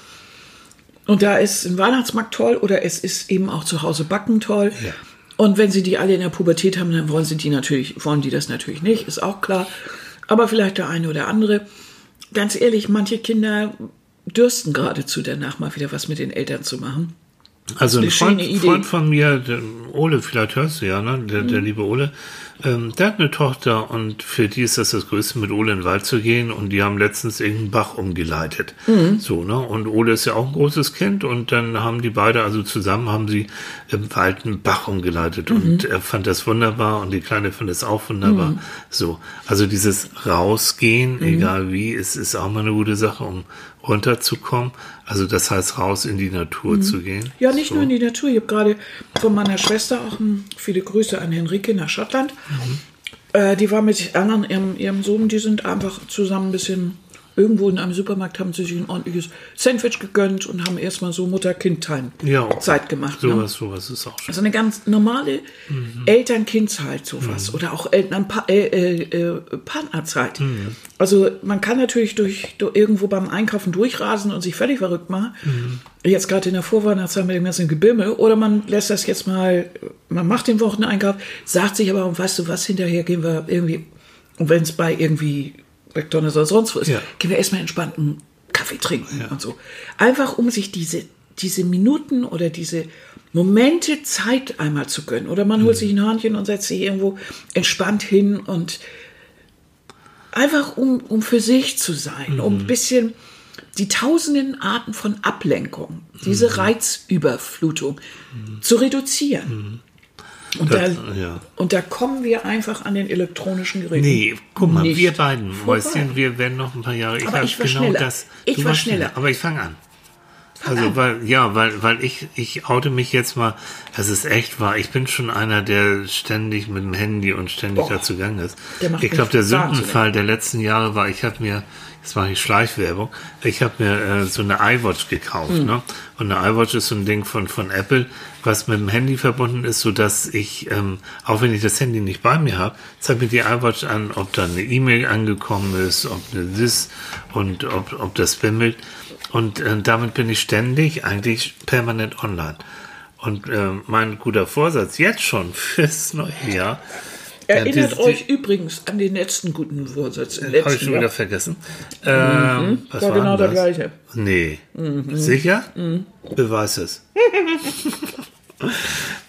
Und da ist ein Weihnachtsmarkt toll oder es ist eben auch zu Hause backen toll. Ja. Und wenn sie die alle in der Pubertät haben, dann wollen sie die natürlich, wollen die das natürlich nicht, ist auch klar. Aber vielleicht der eine oder andere. Ganz ehrlich, manche Kinder dürsten geradezu danach mal wieder was mit den Eltern zu machen. Also ein Freund. Freund von mir, der Ole, vielleicht hörst du ja, ne? der, Mhm. der liebe Ole, ähm, der hat eine Tochter und für die ist das das Größte, mit Ole in den Wald zu gehen und die haben letztens irgendeinen Bach umgeleitet. Mhm. So, ne? Und Ole ist ja auch ein großes Kind und dann haben die beide, also zusammen haben sie im Wald einen Bach umgeleitet und er fand das wunderbar und die Kleine fand es auch wunderbar. So, also dieses Rausgehen, egal wie, es ist auch mal eine gute Sache, um runterzukommen. Also das heißt, raus in die Natur zu gehen. Ja, nicht so. nur in die Natur. Ich habe gerade von meiner Schwester auch ein, viele Grüße an Henrike nach Schottland. Äh, die war mit anderen, ihrem, ihrem Sohn, die sind einfach zusammen ein bisschen irgendwo in einem Supermarkt, haben sie sich ein ordentliches Sandwich gegönnt und haben erstmal so Mutter-Kind-Time-Zeit Ja, gemacht. Ne? Sowas, sowas ist auch schön. Also eine ganz normale Eltern-Kind-Zeit, sowas. Oder auch Eltern pa äh, äh, äh, Partnerzeit. Also man kann natürlich durch, durch irgendwo beim Einkaufen durchrasen und sich völlig verrückt machen. Jetzt gerade in der Vorweihnachtszeit mit dem ganzen Gebimmel. Oder man lässt das jetzt mal, man macht den Wocheneinkauf, sagt sich aber, weißt du was, hinterher gehen wir irgendwie, und wenn es bei irgendwie McDonalds oder sonst wo ist, Ja. gehen wir erstmal entspannt einen Kaffee trinken und so. Einfach um sich diese, diese Minuten oder diese Momente Zeit einmal zu gönnen. Oder man holt sich ein Hörnchen und setzt sich irgendwo entspannt hin und einfach um, um für sich zu sein, um ein bisschen die tausenden Arten von Ablenkung, diese Reizüberflutung zu reduzieren. Und, Das- da, ja. und da kommen wir einfach an den elektronischen Geräten. Nee, guck mal, nicht wir beiden. Mäuschen, wir werden noch ein paar Jahre. Ich Aber ich war genau schneller. das. Ich war schneller. Aber ich fange an. Also, weil, ja, weil, weil ich, ich oute mich jetzt mal, das ist echt wahr. Ich bin schon einer, der ständig mit dem Handy und ständig Boah, dazu gegangen ist. der macht ich glaube, der. Sündenfall der letzten Jahre war, ich habe mir, jetzt mache ich Schleichwerbung, ich habe mir äh, so eine iWatch gekauft, Hm. ne? Und eine iWatch ist so ein Ding von, von Apple, was mit dem Handy verbunden ist, so dass ich, ähm, auch wenn ich das Handy nicht bei mir habe, zeigt mir die iWatch an, ob da eine E-Mail angekommen ist, ob eine This und ob, ob das bimmelt. Und äh, damit bin ich ständig eigentlich permanent online. Und äh, mein guter Vorsatz jetzt schon fürs neue Jahr. Erinnert die- euch übrigens an den letzten guten Vorsatz Habe ich schon wieder Jahr. vergessen. Ähm, was War war genau denn der das? gleiche. Nee. Sicher? Beweis es.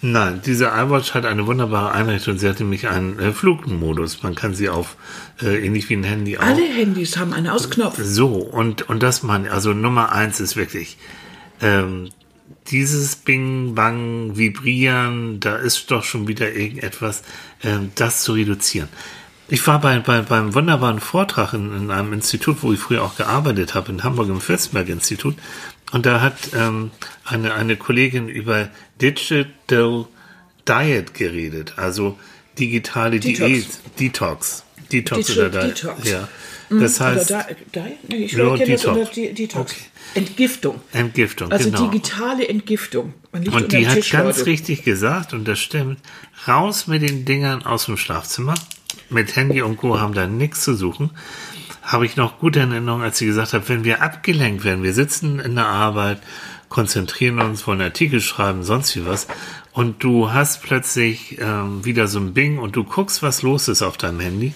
Nein, diese iWatch hat eine wunderbare Einrichtung. Sie hat nämlich einen äh, Flugmodus. Man kann sie auf, äh, ähnlich wie ein Handy auch. Alle Handys haben einen Ausknopf. So, und, und das man, also Nummer eins ist wirklich, ähm, dieses Bing, Bang, Vibrieren, da ist doch schon wieder irgendetwas, ähm, das zu reduzieren. Ich war bei, bei, beim wunderbaren Vortrag in, in einem Institut, wo ich früher auch gearbeitet habe, in Hamburg im Fürstenberg-Institut. Und da hat ähm, eine, eine Kollegin über Digital Diet geredet, also digitale Detox. Diät, Detox. Detox Digital oder Diet. Detox. Ja. Das heißt, oder da, da, nee, ich kenne das unter Detox. Okay. Entgiftung. Entgiftung, Also genau. digitale Entgiftung. Und die hat Tisch, ganz Leute. richtig gesagt, und das stimmt, raus mit den Dingern aus dem Schlafzimmer. Mit Handy und Co. haben da nichts zu suchen. Habe ich noch gute Erinnerungen, als sie gesagt hat, wenn wir abgelenkt werden, wir sitzen in der Arbeit, konzentrieren uns, wollen Artikel schreiben, sonst wie was, und du hast plötzlich ähm, wieder so ein Bing und du guckst, was los ist auf deinem Handy.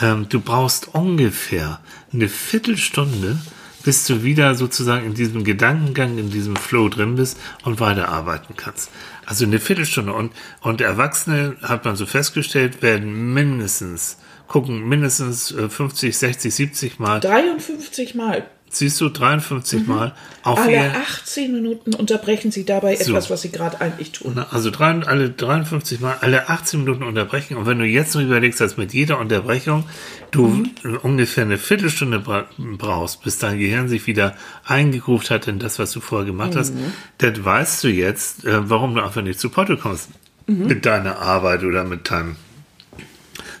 Ähm, du brauchst ungefähr eine Viertelstunde, bis du wieder sozusagen in diesem Gedankengang, in diesem Flow drin bist und weiterarbeiten kannst. Also eine Viertelstunde. Und, und Erwachsene, hat man so festgestellt, werden mindestens, gucken mindestens äh, 50, 60, 70 Mal, 53 Mal. Siehst du, 53 Mal auf Alle ihr, 18 Minuten unterbrechen sie dabei etwas, was sie gerade eigentlich tun. Also drei, alle 53 Mal, alle 18 Minuten unterbrechen. Und wenn du jetzt noch überlegst, dass mit jeder Unterbrechung du ungefähr eine Viertelstunde bra brauchst, bis dein Gehirn sich wieder eingegruft hat in das, was du vorher gemacht hast, dann weißt du jetzt, äh, warum du einfach nicht zu Porto kommst. Mit deiner Arbeit oder mit deinem,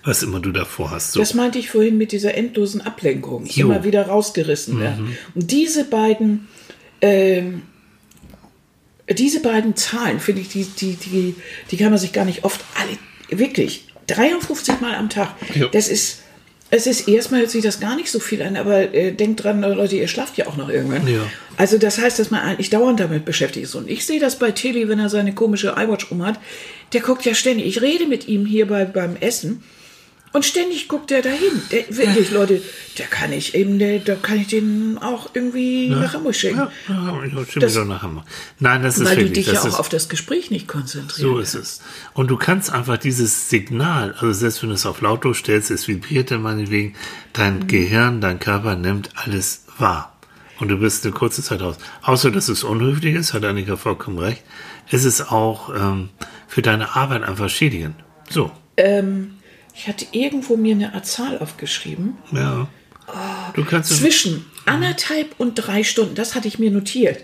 was immer du davor hast. So. Das meinte ich vorhin mit dieser endlosen Ablenkung. Jo. Immer wieder rausgerissen werden. Und diese beiden, ähm, diese beiden Zahlen, finde ich, die, die, die, die kann man sich gar nicht oft alle, wirklich, 53 Mal am Tag. Jo. Das ist, es ist erstmal hört sich das gar nicht so viel an, aber äh, denkt dran, Leute, ihr schlaft ja auch noch irgendwann. Ja. Also das heißt, dass man eigentlich dauernd damit beschäftigt ist. Und ich sehe das bei Tilly, wenn er seine komische iWatch um hat. Der guckt ja ständig. Ich rede mit ihm hier bei, beim Essen. Und ständig guckt er dahin. Der, wirklich, Leute, der kann ich eben, der, da kann ich den auch irgendwie nach Hamburg schicken. ja, ja, ich schiebe Das- nach Hamburg. Nein, das ist Weil du wirklich, dich ja auch ist, auf das Gespräch nicht konzentrierst. So ist es. Und du kannst einfach dieses Signal, also selbst wenn du es auf lautlos stellst, es vibriert dann meinetwegen, dein Mhm. Gehirn, dein Körper nimmt alles wahr. Und du bist eine kurze Zeit raus. Außer, dass es unhöflich ist, hat Annika vollkommen recht, ist es auch ähm, für deine Arbeit einfach schädigend. So. Ähm, ich hatte irgendwo mir eine Zahl aufgeschrieben. Ja. Du kannst Zwischen anderthalb und drei Stunden, das hatte ich mir notiert.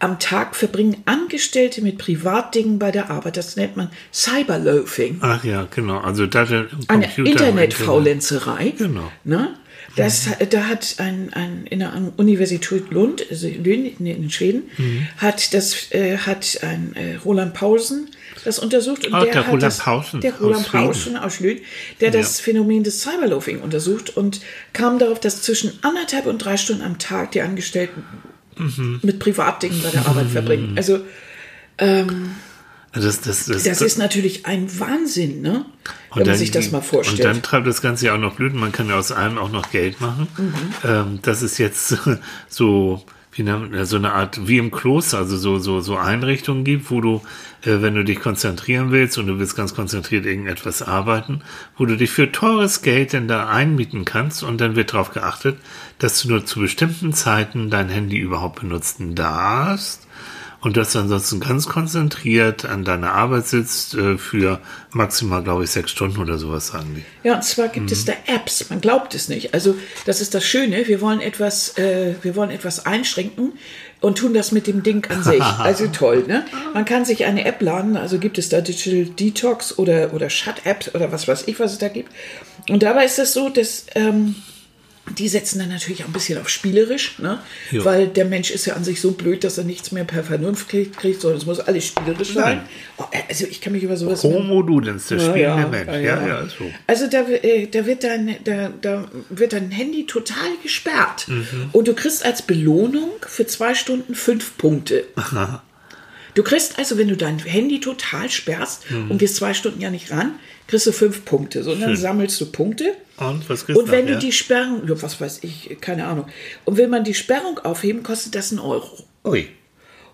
Am Tag verbringen Angestellte mit Privatdingen bei der Arbeit. Das nennt man Cyberloafing. Ach ja, genau. Also da Eine Computer- Internetfaulenzerei. Genau. Ne? Das, da hat ein, ein in der Universität Lund, also in Schweden, Mhm. hat das äh, hat ein äh, Roland Paulsen das untersucht und Ah, der, der hat Roland das, der aus Roland. Paulsen aus Lund, der das Phänomen des Cyberloafing untersucht und kam darauf, dass zwischen anderthalb und drei Stunden am Tag die Angestellten Mhm. mit Privatdingen bei der Arbeit verbringen. Also Das, das, das, das ist natürlich ein Wahnsinn, ne? Und Wenn man dann- sich das mal vorstellt. Und dann treibt das Ganze ja auch noch Blüten. Man kann ja aus allem auch noch Geld machen. Mhm. Ähm, das ist jetzt so, wie man, so eine Art, wie im Kloster, also so, so, so Einrichtungen gibt, wo du, äh, wenn du dich konzentrieren willst und du willst ganz konzentriert irgendetwas arbeiten, wo du dich für teures Geld denn da einmieten kannst und dann wird darauf geachtet, dass du nur zu bestimmten Zeiten dein Handy überhaupt benutzen darfst. Und dass du ansonsten ganz konzentriert an deiner Arbeit sitzt äh, für maximal, glaube ich, sechs Stunden oder sowas, sagen die. Ja, und zwar gibt Mhm. es da Apps. Man glaubt es nicht. Also das ist das Schöne. Wir wollen etwas, äh, wir wollen etwas einschränken und tun das mit dem Ding an sich. Also toll, ne? Man kann sich eine App laden. Also gibt es da Digital Detox oder oder Shut Apps oder was weiß ich, was es da gibt. Und dabei ist es so, dass ähm, die setzen dann natürlich auch ein bisschen auf spielerisch, ne? Weil der Mensch ist ja an sich so blöd, dass er nichts mehr per Vernunft kriegt, kriegt sondern es muss alles spielerisch sein. Oh, also ich kann mich über sowas Homo Ludens, der Ja, spielende ja, Mensch. ja, Ja, so. Also da, äh, da, wird dein, da, da wird dein Handy total gesperrt. Mhm. Und du kriegst als Belohnung für zwei Stunden fünf Punkte. Du kriegst also, wenn du dein Handy total sperrst Mhm. und gehst zwei Stunden ja nicht ran, kriegst du fünf Punkte. So, und dann sammelst du Punkte. Und was kriegst Und wenn du nachher? die Sperrung, ja, was weiß ich, keine Ahnung. Und will man die Sperrung aufheben, kostet das einen Euro. Ui.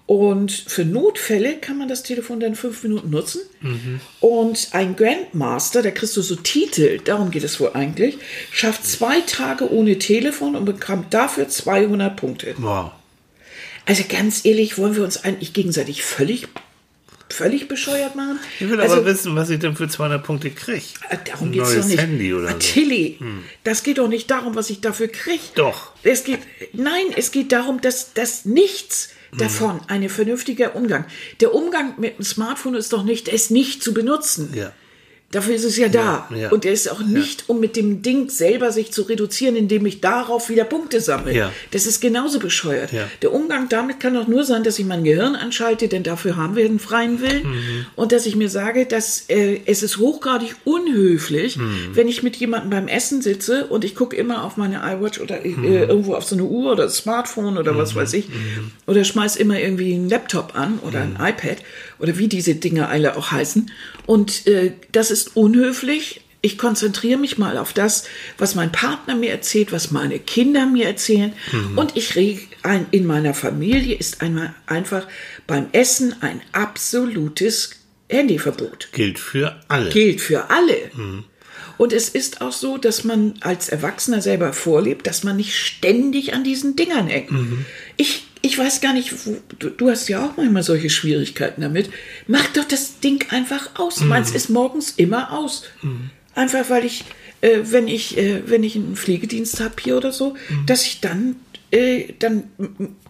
Und für Notfälle kann man das Telefon dann fünf Minuten nutzen. Mhm. Und ein Grandmaster, da kriegst du so Titel, darum geht es wohl eigentlich, schafft zwei Tage ohne Telefon und bekommt dafür 200 Punkte. Wow. Also ganz ehrlich, wollen wir uns eigentlich gegenseitig völlig, völlig bescheuert machen? Ich will also, aber wissen, was ich denn für 200 Punkte kriege. äh, Darum geht es doch neues nicht. Handy oder so. Tilly, das geht doch nicht darum, was ich dafür kriege. Doch. Es geht, nein, es geht darum, dass, dass nichts Mhm. davon ein vernünftiger Umgang. Der Umgang mit dem Smartphone ist doch nicht, es nicht zu benutzen. Ja. Dafür ist es ja da. ja. Und er ist auch nicht, um mit dem Ding selber sich zu reduzieren, indem ich darauf wieder Punkte sammle. Ja. Das ist genauso bescheuert. Ja. Der Umgang damit kann doch nur sein, dass ich mein Gehirn anschalte, denn dafür haben wir einen freien Willen. Mhm. Und dass ich mir sage, dass äh, es ist hochgradig unhöflich, Mhm. wenn ich mit jemandem beim Essen sitze und ich gucke immer auf meine iWatch oder Mhm. äh, irgendwo auf so eine Uhr oder Smartphone oder was weiß ich. Oder schmeiß immer irgendwie einen Laptop an oder Mhm. ein iPad oder wie diese Dinge alle auch heißen. Und äh, das ist unhöflich. Ich konzentriere mich mal auf das, was mein Partner mir erzählt, was meine Kinder mir erzählen. Und ich reg ein, in meiner Familie ist einmal einfach beim Essen ein absolutes Handyverbot Gilt für alle. gilt für alle. Und es ist auch so, dass man als Erwachsener selber vorlebt, dass man nicht ständig an diesen Dingern hängt. Ich, ich weiß gar nicht, wo, du, du hast ja auch manchmal solche Schwierigkeiten damit. Mach doch das Ding einfach aus. Meins ist morgens immer aus. Einfach weil ich, äh, wenn ich, äh, wenn ich einen Pflegedienst habe hier oder so, dass ich dann äh, dann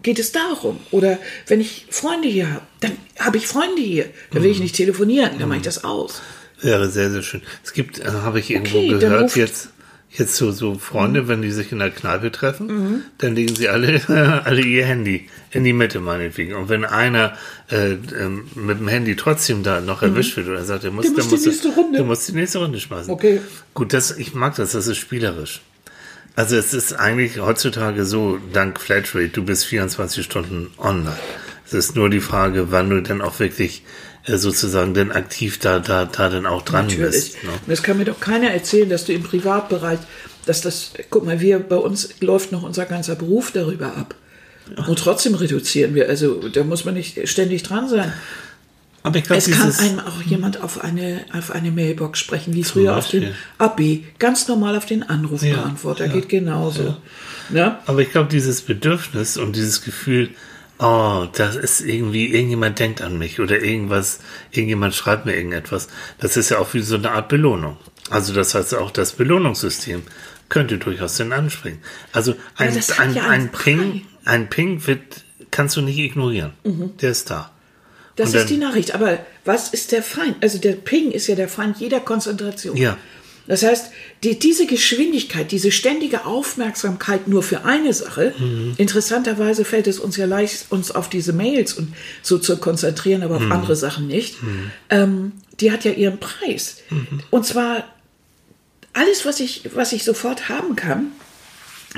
geht es darum. Oder wenn ich Freunde hier habe, dann habe ich Freunde hier. Da will ich nicht telefonieren, dann mache ich das aus. Wäre sehr, sehr schön. Es gibt, äh, habe ich irgendwo Okay, gehört, jetzt, jetzt so, so Freunde, wenn die sich in der Kneipe treffen, dann legen sie alle, alle ihr Handy in die Mitte meinetwegen. Und wenn einer äh, ähm, mit dem Handy trotzdem da noch erwischt wird oder sagt, der muss, Der muss die nächste Runde. Der muss die nächste Runde schmeißen. Okay. Gut, das, ich mag das, das ist spielerisch. Also es ist eigentlich heutzutage so, dank Flatrate, du bist 24 Stunden online. Es ist nur die Frage, wann du dann auch wirklich sozusagen dann aktiv da, da, da dann auch dran Natürlich. bist. Ne? Und das kann mir doch keiner erzählen, dass du im Privatbereich, dass das, guck mal, wir, bei uns läuft noch unser ganzer Beruf darüber ab. Und trotzdem reduzieren wir. Also da muss man nicht ständig dran sein. Aber ich glaube, Es kann einem auch jemand auf eine, auf eine Mailbox sprechen, wie früher auf den Beispiel. AB, ganz normal auf den Anrufbeantworter, Ja, geht genauso. Ne? aber ich glaube, dieses Bedürfnis und dieses Gefühl, oh, das ist irgendwie, irgendjemand denkt an mich oder irgendwas, irgendjemand schreibt mir irgendetwas, das ist ja auch wie so eine Art Belohnung. Also das heißt auch das Belohnungssystem könnte durchaus dann anspringen. Also ein, hat ein, ja ein Ping, ein Ping wird, kannst du nicht ignorieren. Mhm. Der ist da. Das Und ist dann- die Nachricht. Aber was ist der Feind? Also der Ping ist ja der Feind jeder Konzentration. Ja. Das heißt, die, diese Geschwindigkeit, diese ständige Aufmerksamkeit nur für eine Sache, Mhm. interessanterweise fällt es uns ja leicht, uns auf diese Mails und so zu konzentrieren, aber auf Mhm. andere Sachen nicht, ähm, die hat ja ihren Preis. Mhm. Und zwar alles, was ich, was ich sofort haben kann,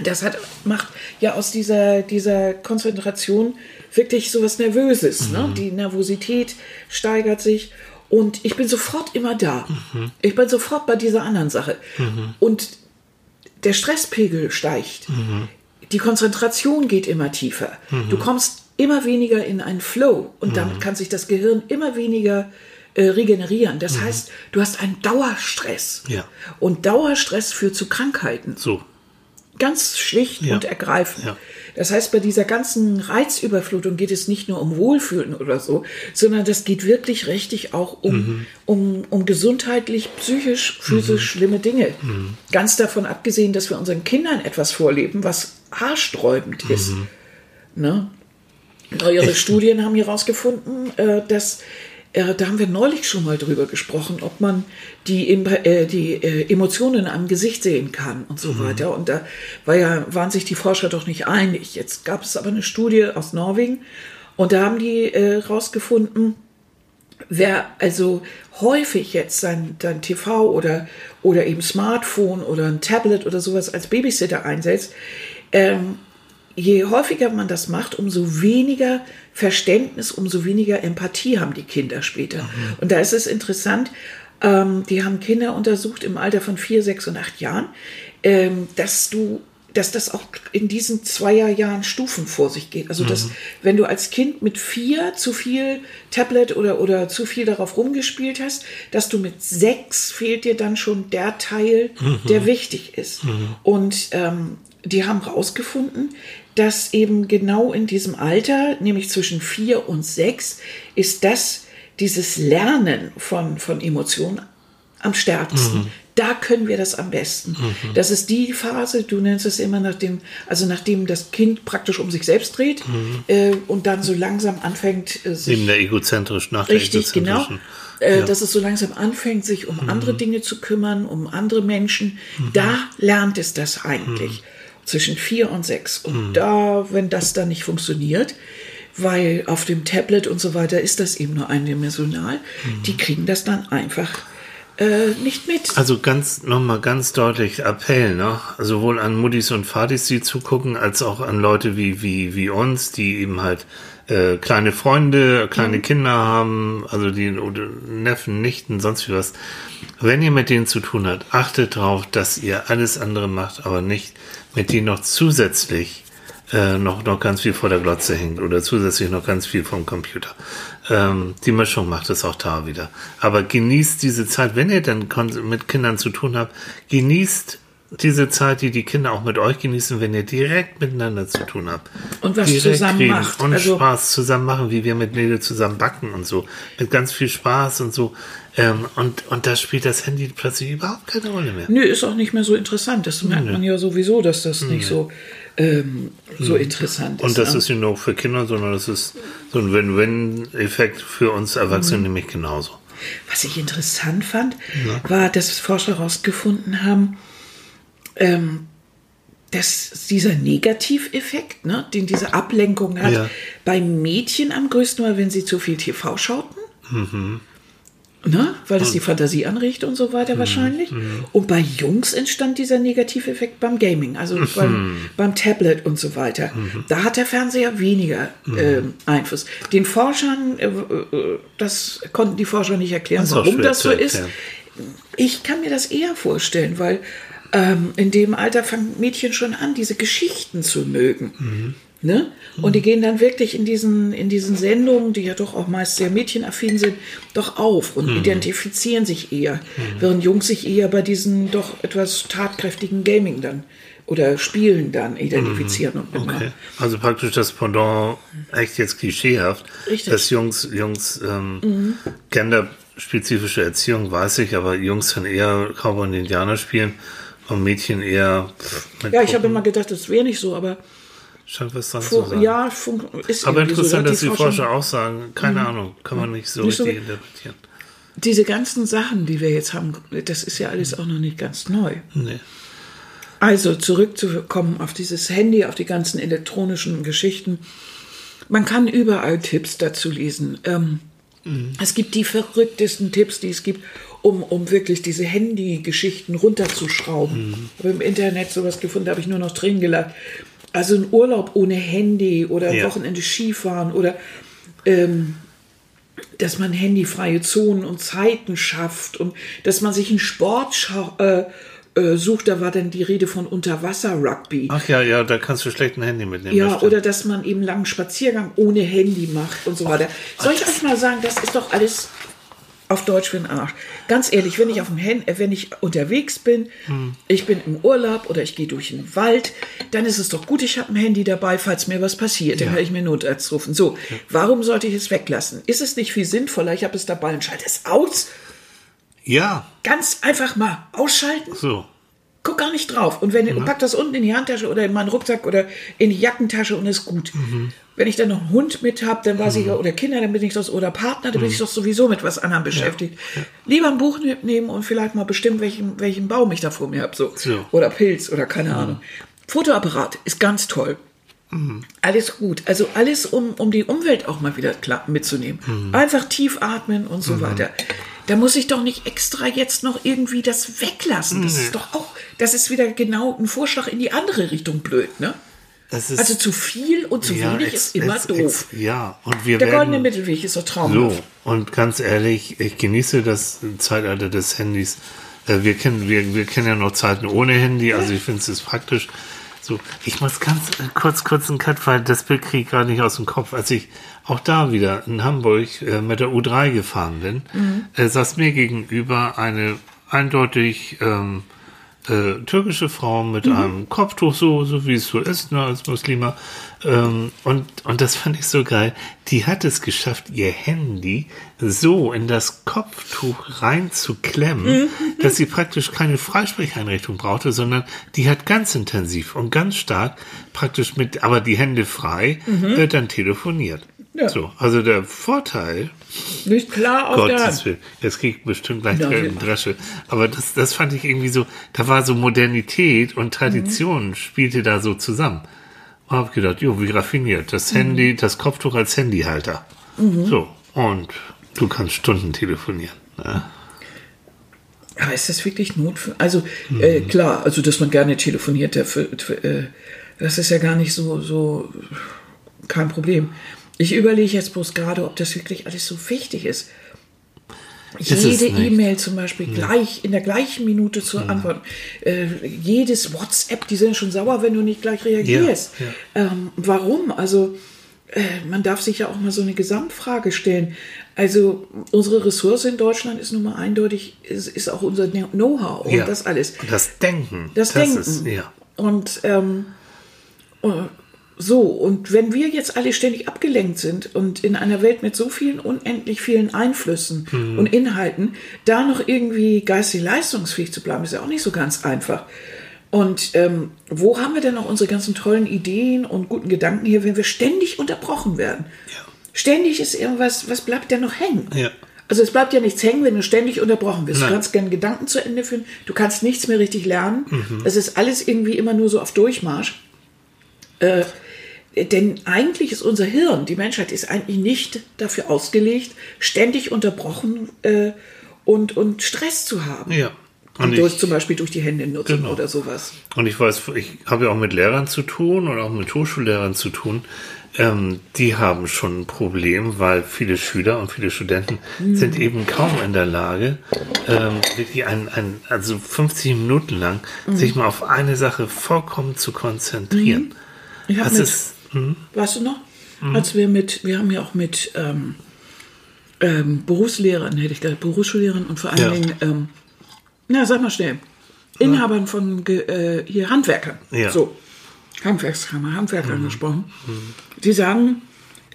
das hat, macht ja aus dieser, dieser Konzentration wirklich so was Nervöses. Ne? Die Nervosität steigert sich und ich bin sofort immer da. Ich bin sofort bei dieser anderen Sache. Und der Stresspegel steigt. Die Konzentration geht immer tiefer. Du kommst immer weniger in einen Flow und damit kann sich das Gehirn immer weniger äh, regenerieren. Das heißt, du hast einen Dauerstress. Ja. Und Dauerstress führt zu Krankheiten. So. Ganz schlicht Ja. und ergreifend. Ja. Das heißt, bei dieser ganzen Reizüberflutung geht es nicht nur um Wohlfühlen oder so, sondern das geht wirklich richtig auch um, Mhm. um, um gesundheitlich, psychisch, physisch schlimme Dinge. Mhm. Ganz davon abgesehen, dass wir unseren Kindern etwas vorleben, was haarsträubend ist. Mhm. Ne? Neuere Studien haben herausgefunden, äh, dass äh, da haben wir neulich schon mal drüber gesprochen, ob man die, äh, die äh, Emotionen am Gesicht sehen kann und so weiter. Und da war ja, waren sich die Forscher doch nicht einig. Jetzt gab es aber eine Studie aus Norwegen und da haben die äh, rausgefunden, wer also häufig jetzt sein, sein TV oder, oder eben Smartphone oder ein Tablet oder sowas als Babysitter einsetzt, ähm, je häufiger man das macht, umso weniger Verständnis, umso weniger Empathie haben die Kinder später. Und da ist es interessant, ähm, die haben Kinder untersucht im Alter von vier, sechs und acht Jahren, ähm, dass du dass das auch in diesen Zweierjahren Stufen vor sich geht. Also, dass, wenn du als Kind mit vier zu viel Tablet oder, oder zu viel darauf rumgespielt hast, dass du mit sechs fehlt dir dann schon der Teil, der wichtig ist. Und ähm, die haben herausgefunden, dass eben genau in diesem Alter, nämlich zwischen vier und sechs, ist das dieses Lernen von, von Emotionen am stärksten. Da können wir das am besten. Das ist die Phase, du nennst es immer nachdem, also nachdem das Kind praktisch um sich selbst dreht äh, und dann so langsam anfängt, äh, sich Neben der egozentrisch, nach der Richtig, genau. Äh, Ja. Dass es so langsam anfängt, sich um andere Dinge zu kümmern, um andere Menschen. Da lernt es das eigentlich. Zwischen vier und sechs. Und da, wenn das dann nicht funktioniert, weil auf dem Tablet und so weiter ist das eben nur eindimensional, die kriegen das dann einfach äh, nicht mit. Also ganz nochmal ganz deutlich Appell, ne? Sowohl an Muddis und Fadis, die zugucken, als auch an Leute wie, wie, wie uns, die eben halt äh, kleine Freunde, kleine Kinder haben, also die Neffen, Nichten, sonst wie was. Wenn ihr mit denen zu tun habt, achtet darauf, dass ihr alles andere macht, aber nicht mit denen noch zusätzlich äh, noch, noch ganz viel vor der Glotze hängt oder zusätzlich noch ganz viel vom Computer. Ähm, die Mischung macht es auch da wieder. Aber genießt diese Zeit, wenn ihr dann mit Kindern zu tun habt, genießt diese Zeit, die die Kinder auch mit euch genießen, wenn ihr direkt miteinander zu tun habt. Und was Direkt zusammen reden macht. Und Also- Spaß zusammen machen, wie wir mit Nele zusammen backen und so. Mit ganz viel Spaß und so. Ähm, und, und da spielt das Handy plötzlich überhaupt keine Rolle mehr. Nö, ist auch nicht mehr so interessant. Das merkt man ja sowieso, dass das nicht so, ähm, so interessant ist. Und das ne? ist nicht nur für Kinder, sondern das ist so ein Win-Win-Effekt für uns Erwachsene nämlich genauso. Was ich interessant fand, war, dass Forscher herausgefunden haben, ähm, dass dieser Negativeffekt, ne, den diese Ablenkung hat, Ja. bei Mädchen am größten war, wenn sie zu viel TV schauten. Mhm. Ne? Weil das die Fantasie anregt und so weiter wahrscheinlich. Und bei Jungs entstand dieser Negativeffekt beim Gaming, also Mhm. beim, beim Tablet und so weiter. Da hat der Fernseher weniger ähm, Einfluss. Den Forschern, äh, äh, das konnten die Forscher nicht erklären, Das warum das so ist. erklären. Ich kann mir das eher vorstellen, weil ähm, in dem Alter fangen Mädchen schon an, diese Geschichten zu mögen. Ne? Und die gehen dann wirklich in diesen, in diesen Sendungen, die ja doch auch meist sehr mädchenaffin sind, doch auf und identifizieren sich eher, während Jungs sich eher bei diesen doch etwas tatkräftigen Gaming dann oder Spielen dann identifizieren und mitmachen. Okay. Also praktisch das Pendant, echt jetzt klischeehaft, Richtig. dass Jungs, Jungs, ähm, genderspezifische Erziehung weiß ich, aber Jungs dann eher Cowboy und Indianer spielen und Mädchen eher Ja, ich habe immer gedacht, das wäre nicht so, aber Scheint was dran zu sein. ja, ist aber so. interessant, hat dass die Forscher auch sagen, keine Ahnung, kann man nicht so Nicht so- richtig interpretieren. Diese ganzen Sachen, die wir jetzt haben, das ist ja alles auch noch nicht ganz neu. Nee. Also zurückzukommen auf dieses Handy, auf die ganzen elektronischen Geschichten. Man kann überall Tipps dazu lesen. Ähm, Es gibt die verrücktesten Tipps, die es gibt, um, um wirklich diese Handy-Geschichten runterzuschrauben. Ich habe im Internet sowas gefunden, da habe ich nur noch Tränen gelacht. Also ein Urlaub ohne Handy oder Ja. Wochenende Skifahren oder ähm, dass man handyfreie Zonen und Zeiten schafft und dass man sich einen Sport äh, äh, sucht. Da war dann die Rede von Unterwasser-Rugby. Ach ja, ja, da kannst du schlecht ein Handy mitnehmen. Ja, oder dass man eben langen Spaziergang ohne Handy macht und so weiter. Soll ich euch mal sagen, das ist doch alles auf Deutsch für den Arsch. Ganz ehrlich, wenn ich auf dem Hand, äh, wenn ich unterwegs bin, Hm. ich bin im Urlaub oder ich gehe durch den Wald, dann ist es doch gut, ich habe ein Handy dabei, falls mir was passiert. Dann Ja. kann ich mir Notarzt rufen. So, warum sollte ich es weglassen? Ist es nicht viel sinnvoller? Ich habe es dabei und schalte es aus. Ja, Ganz einfach mal ausschalten. so. Guck gar nicht drauf. Und wenn pack das unten in die Handtasche oder in meinen Rucksack oder in die Jackentasche und ist gut. Wenn ich dann noch einen Hund mit habe, dann weiß ich ja, oder Kinder, dann bin ich das, oder Partner, dann bin ich doch sowieso mit was anderem beschäftigt. Lieber ein Buch mitnehmen und vielleicht mal bestimmen, welchen, welchen Baum ich da vor mir habe. So. So. Oder Pilz oder keine Ahnung. Fotoapparat ist ganz toll. Alles gut. Also alles, um, um die Umwelt auch mal wieder klar mitzunehmen. Einfach tief atmen und so weiter. Da muss ich doch nicht extra jetzt noch irgendwie das weglassen. Das ist doch auch, das ist wieder genau ein Vorschlag in die andere Richtung blöd, ne? Das ist, Also zu viel und zu ja, wenig ex- ist immer ex- doof. ex- ja, und wir Der goldene Mittelweg ist doch traumhaft. So, und ganz ehrlich, ich genieße das Zeitalter des Handys. Äh, Wir kennen, wir, wir kennen ja noch Zeiten ohne Handy, also ich finde es ist praktisch. So, ich muss ganz äh, kurz, kurz einen Cut, weil das Bild kriege ich gerade nicht aus dem Kopf. Als ich auch da wieder in Hamburg äh, mit der U3 gefahren bin, äh, saß mir gegenüber eine eindeutig ähm, äh, türkische Frau mit einem Kopftuch, so, so wie es so ist, ne, als Muslima. Ähm, und, und das fand ich so geil. Die hat es geschafft, ihr Handy so in das Kopftuch reinzuklemmen, dass sie praktisch keine Freisprecheinrichtung brauchte, sondern die hat ganz intensiv und ganz stark praktisch mit, aber die Hände frei, äh, dann telefoniert. Ja. So, also der Vorteil, Nicht klar auf der Gottes Hand. Willen. Jetzt krieg ich bestimmt gleich Ja, einen ja. Dresche. Aber das, das fand ich irgendwie so, da war so Modernität und Tradition spielte da so zusammen. Und hab gedacht, jo, wie raffiniert. Das Handy, das Kopftuch als Handyhalter. So. Und du kannst Stunden telefonieren. Ne? Aber ist das wirklich notwendig? Also äh, klar, also dass man gerne telefoniert, dafür, äh, das ist ja gar nicht so, so kein Problem. Ich überlege jetzt bloß gerade, ob das wirklich alles so wichtig ist. Ist Jede. E-Mail zum Beispiel gleich in der gleichen Minute zu antworten. Äh, jedes WhatsApp, die sind schon sauer, wenn du nicht gleich reagierst. Ähm, warum? Also äh, man darf sich ja auch mal so eine Gesamtfrage stellen. Also unsere Ressource in Deutschland ist nun mal eindeutig, ist, ist auch unser Know-how und Ja. das alles. Und das Denken. Das, Denken. Ist, ja. Und ähm, äh, so, und wenn wir jetzt alle ständig abgelenkt sind und in einer Welt mit so vielen, unendlich vielen Einflüssen Mhm. und Inhalten, da noch irgendwie geistig leistungsfähig zu bleiben, ist ja auch nicht so ganz einfach. Und ähm, wo haben wir denn noch unsere ganzen tollen Ideen und guten Gedanken hier, wenn wir ständig unterbrochen werden? Ständig ist irgendwas, was bleibt denn noch hängen? Ja. Also es bleibt ja nichts hängen, wenn du ständig unterbrochen wirst. Nein. Du kannst gerne Gedanken zu Ende führen, du kannst nichts mehr richtig lernen. Mhm. Es ist alles irgendwie immer nur so auf Durchmarsch. Äh, denn eigentlich ist unser Hirn, die Menschheit ist eigentlich nicht dafür ausgelegt, ständig unterbrochen äh, und, und Stress zu haben. Ja. Und durch, ich, zum Beispiel durch die Hände nutzen Genau. oder sowas. Und ich weiß, ich habe ja auch mit Lehrern zu tun und auch mit Hochschullehrern zu tun. Ähm, die haben schon ein Problem, weil viele Schüler und viele Studenten Mhm. sind eben kaum in der Lage, ähm, wirklich ein, ein, also 50 Minuten lang Mhm. sich mal auf eine Sache vollkommen zu konzentrieren. Ich hab Das mit- ist, Weißt du noch? Als wir mit, wir haben ja auch mit ähm, ähm, Berufslehrern, hätte ich gesagt, Berufsschullehrern und vor allen Ja. Dingen, ähm, na, sag mal schnell, Inhabern von äh, hier Handwerkern. Ja. So, Handwerkskammer, Handwerkern gesprochen. Die sagen,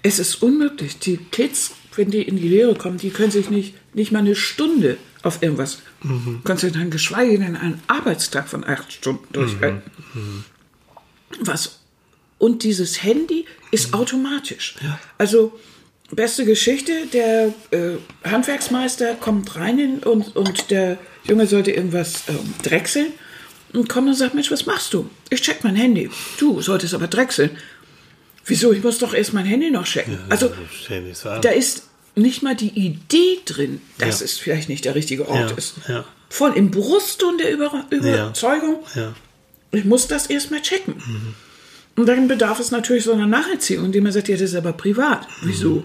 es ist unmöglich. Die Kids, wenn die in die Lehre kommen, die können sich nicht, nicht mal eine Stunde auf irgendwas konzentrieren, geschweige denn einen Arbeitstag von acht Stunden durchhalten. Was und dieses Handy ist automatisch. Also, beste Geschichte, der äh, Handwerksmeister kommt rein in, und, und der Junge sollte irgendwas ähm, drechseln und kommt und sagt, Mensch, was machst du? Ich check mein Handy. Du solltest aber drechseln. Wieso? Ich muss doch erst mein Handy noch checken. Also, stell nicht so an. da ist nicht mal die Idee drin, dass Ja. es vielleicht nicht der richtige Ort Ja, ist. ja. Voll im Brustton der Über Überzeugung, ja. ich muss das erstmal checken. Und dann bedarf es natürlich so einer Nacherziehung, indem man sagt, ja, das ist aber privat. Wieso?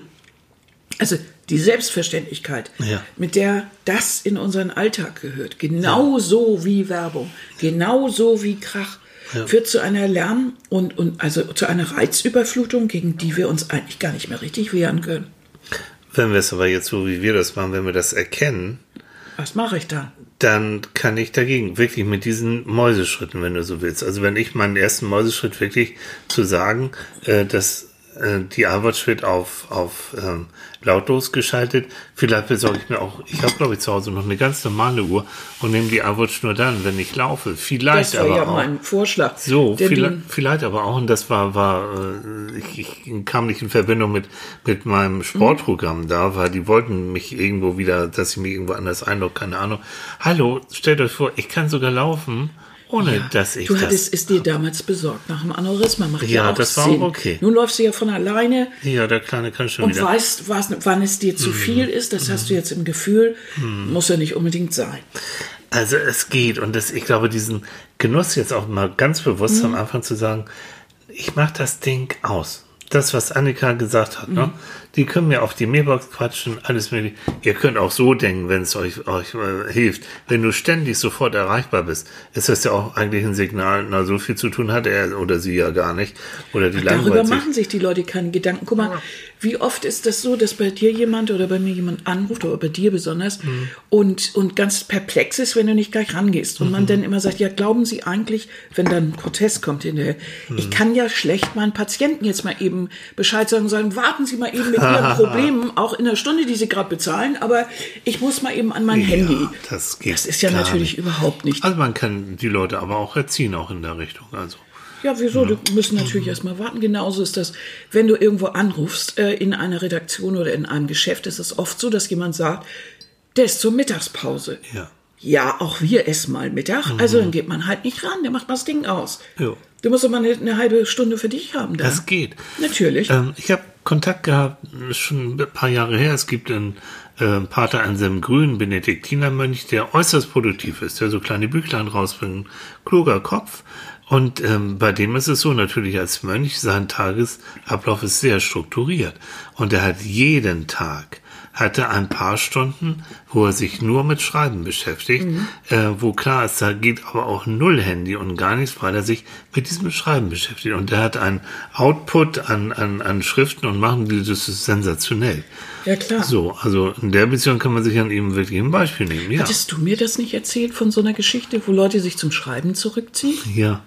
Also die Selbstverständlichkeit, Ja. mit der das in unseren Alltag gehört, genauso wie Werbung, genauso wie Krach, führt zu einer Lärm- und, und also zu einer Reizüberflutung, gegen die wir uns eigentlich gar nicht mehr richtig wehren können. Wenn wir es aber jetzt so, wie wir das machen, wenn wir das erkennen, Was mache ich da? Dann kann ich dagegen wirklich mit diesen Mäuseschritten, wenn du so willst. Also wenn ich meinen ersten Mäuseschritt wirklich zu sagen, äh, dass äh, die iWatch wird auf, auf ähm, lautlos geschaltet. Vielleicht besorge ich mir auch, ich habe glaube ich zu Hause noch eine ganz normale Uhr und nehme die iWatch nur dann, wenn ich laufe. Vielleicht Das war aber ja auch. mein Vorschlag. So, vielleicht, vielleicht aber auch, und das war, war äh, ich, ich kam nicht in Verbindung mit, mit meinem Sportprogramm da, weil die wollten mich irgendwo wieder, dass ich mich irgendwo anders einlogge, keine Ahnung. Hallo, stellt euch vor, ich kann sogar laufen, ohne dass ich Du hattest es dir damals besorgt nach dem Aneurysma. Macht ja, Ja, das war Sinn. auch okay. Nun läufst du ja von alleine ja, der Kleine kann schon und wieder. weißt, was, wann es dir Mhm. zu viel ist. Das hast du jetzt im Gefühl. Muss ja nicht unbedingt sein. Also es geht und das, ich glaube, diesen Genuss jetzt auch mal ganz bewusst Mhm. am Anfang zu sagen, ich mache das Ding aus. Das, was Annika gesagt hat, Mhm. ne? Die können mir auf die Mailbox quatschen, alles mögliche. Ihr könnt auch so denken, wenn es euch, euch äh, hilft. Wenn du ständig sofort erreichbar bist, ist das ja auch eigentlich ein Signal, na, so viel zu tun hat er oder sie ja gar nicht. Oder die Darüber langweilt sich. machen sich die Leute keine Gedanken. Guck mal, wie oft ist das so, dass bei dir jemand oder bei mir jemand anruft, oder bei dir besonders, Mhm. und, und ganz perplex ist, wenn du nicht gleich rangehst. Und man Mhm. dann immer sagt, ja, glauben Sie eigentlich, wenn dann ein Protest kommt hinterher, Mhm. ich kann ja schlecht meinen Patienten jetzt mal eben Bescheid sagen und sagen, warten Sie mal eben mit Ihren Problemen, auch in der Stunde, die Sie gerade bezahlen, aber ich muss mal eben an mein Ja, Handy. das geht Das ist ja natürlich nicht. überhaupt nicht. Also man kann die Leute aber auch erziehen, auch in der Richtung. Also. Ja, wieso? Du müssen natürlich erstmal warten. Genauso ist das, wenn du irgendwo anrufst, äh, in einer Redaktion oder in einem Geschäft, ist es oft so, dass jemand sagt, der ist zur Mittagspause. Ja. Ja, auch wir essen mal Mittag. Also dann geht man halt nicht ran, der macht mal das Ding aus. Jo. Du musst doch mal eine, eine halbe Stunde für dich haben. Da. Das geht. Natürlich. Ähm, ich habe Kontakt gehabt, ist schon ein paar Jahre her. Es gibt einen äh, Pater Anselm Grün, Benediktinermönch, der äußerst produktiv ist, der so kleine Büchlein rausbringt, kluger Kopf. Und ähm, bei dem ist es so, natürlich als Mönch, sein Tagesablauf ist sehr strukturiert. Und er hat jeden Tag hatte ein paar Stunden, wo er sich nur mit Schreiben beschäftigt, äh, wo klar ist, da geht aber auch null Handy und gar nichts, weil er sich mit diesem Schreiben beschäftigt. Und er hat einen Output an, an, an Schriften und machen, die- das ist sensationell. ja, klar. So, also in der Beziehung kann man sich an ihm wirklich ein Beispiel nehmen, ja. Hattest du mir das nicht erzählt von so einer Geschichte, wo Leute sich zum Schreiben zurückziehen? Ja.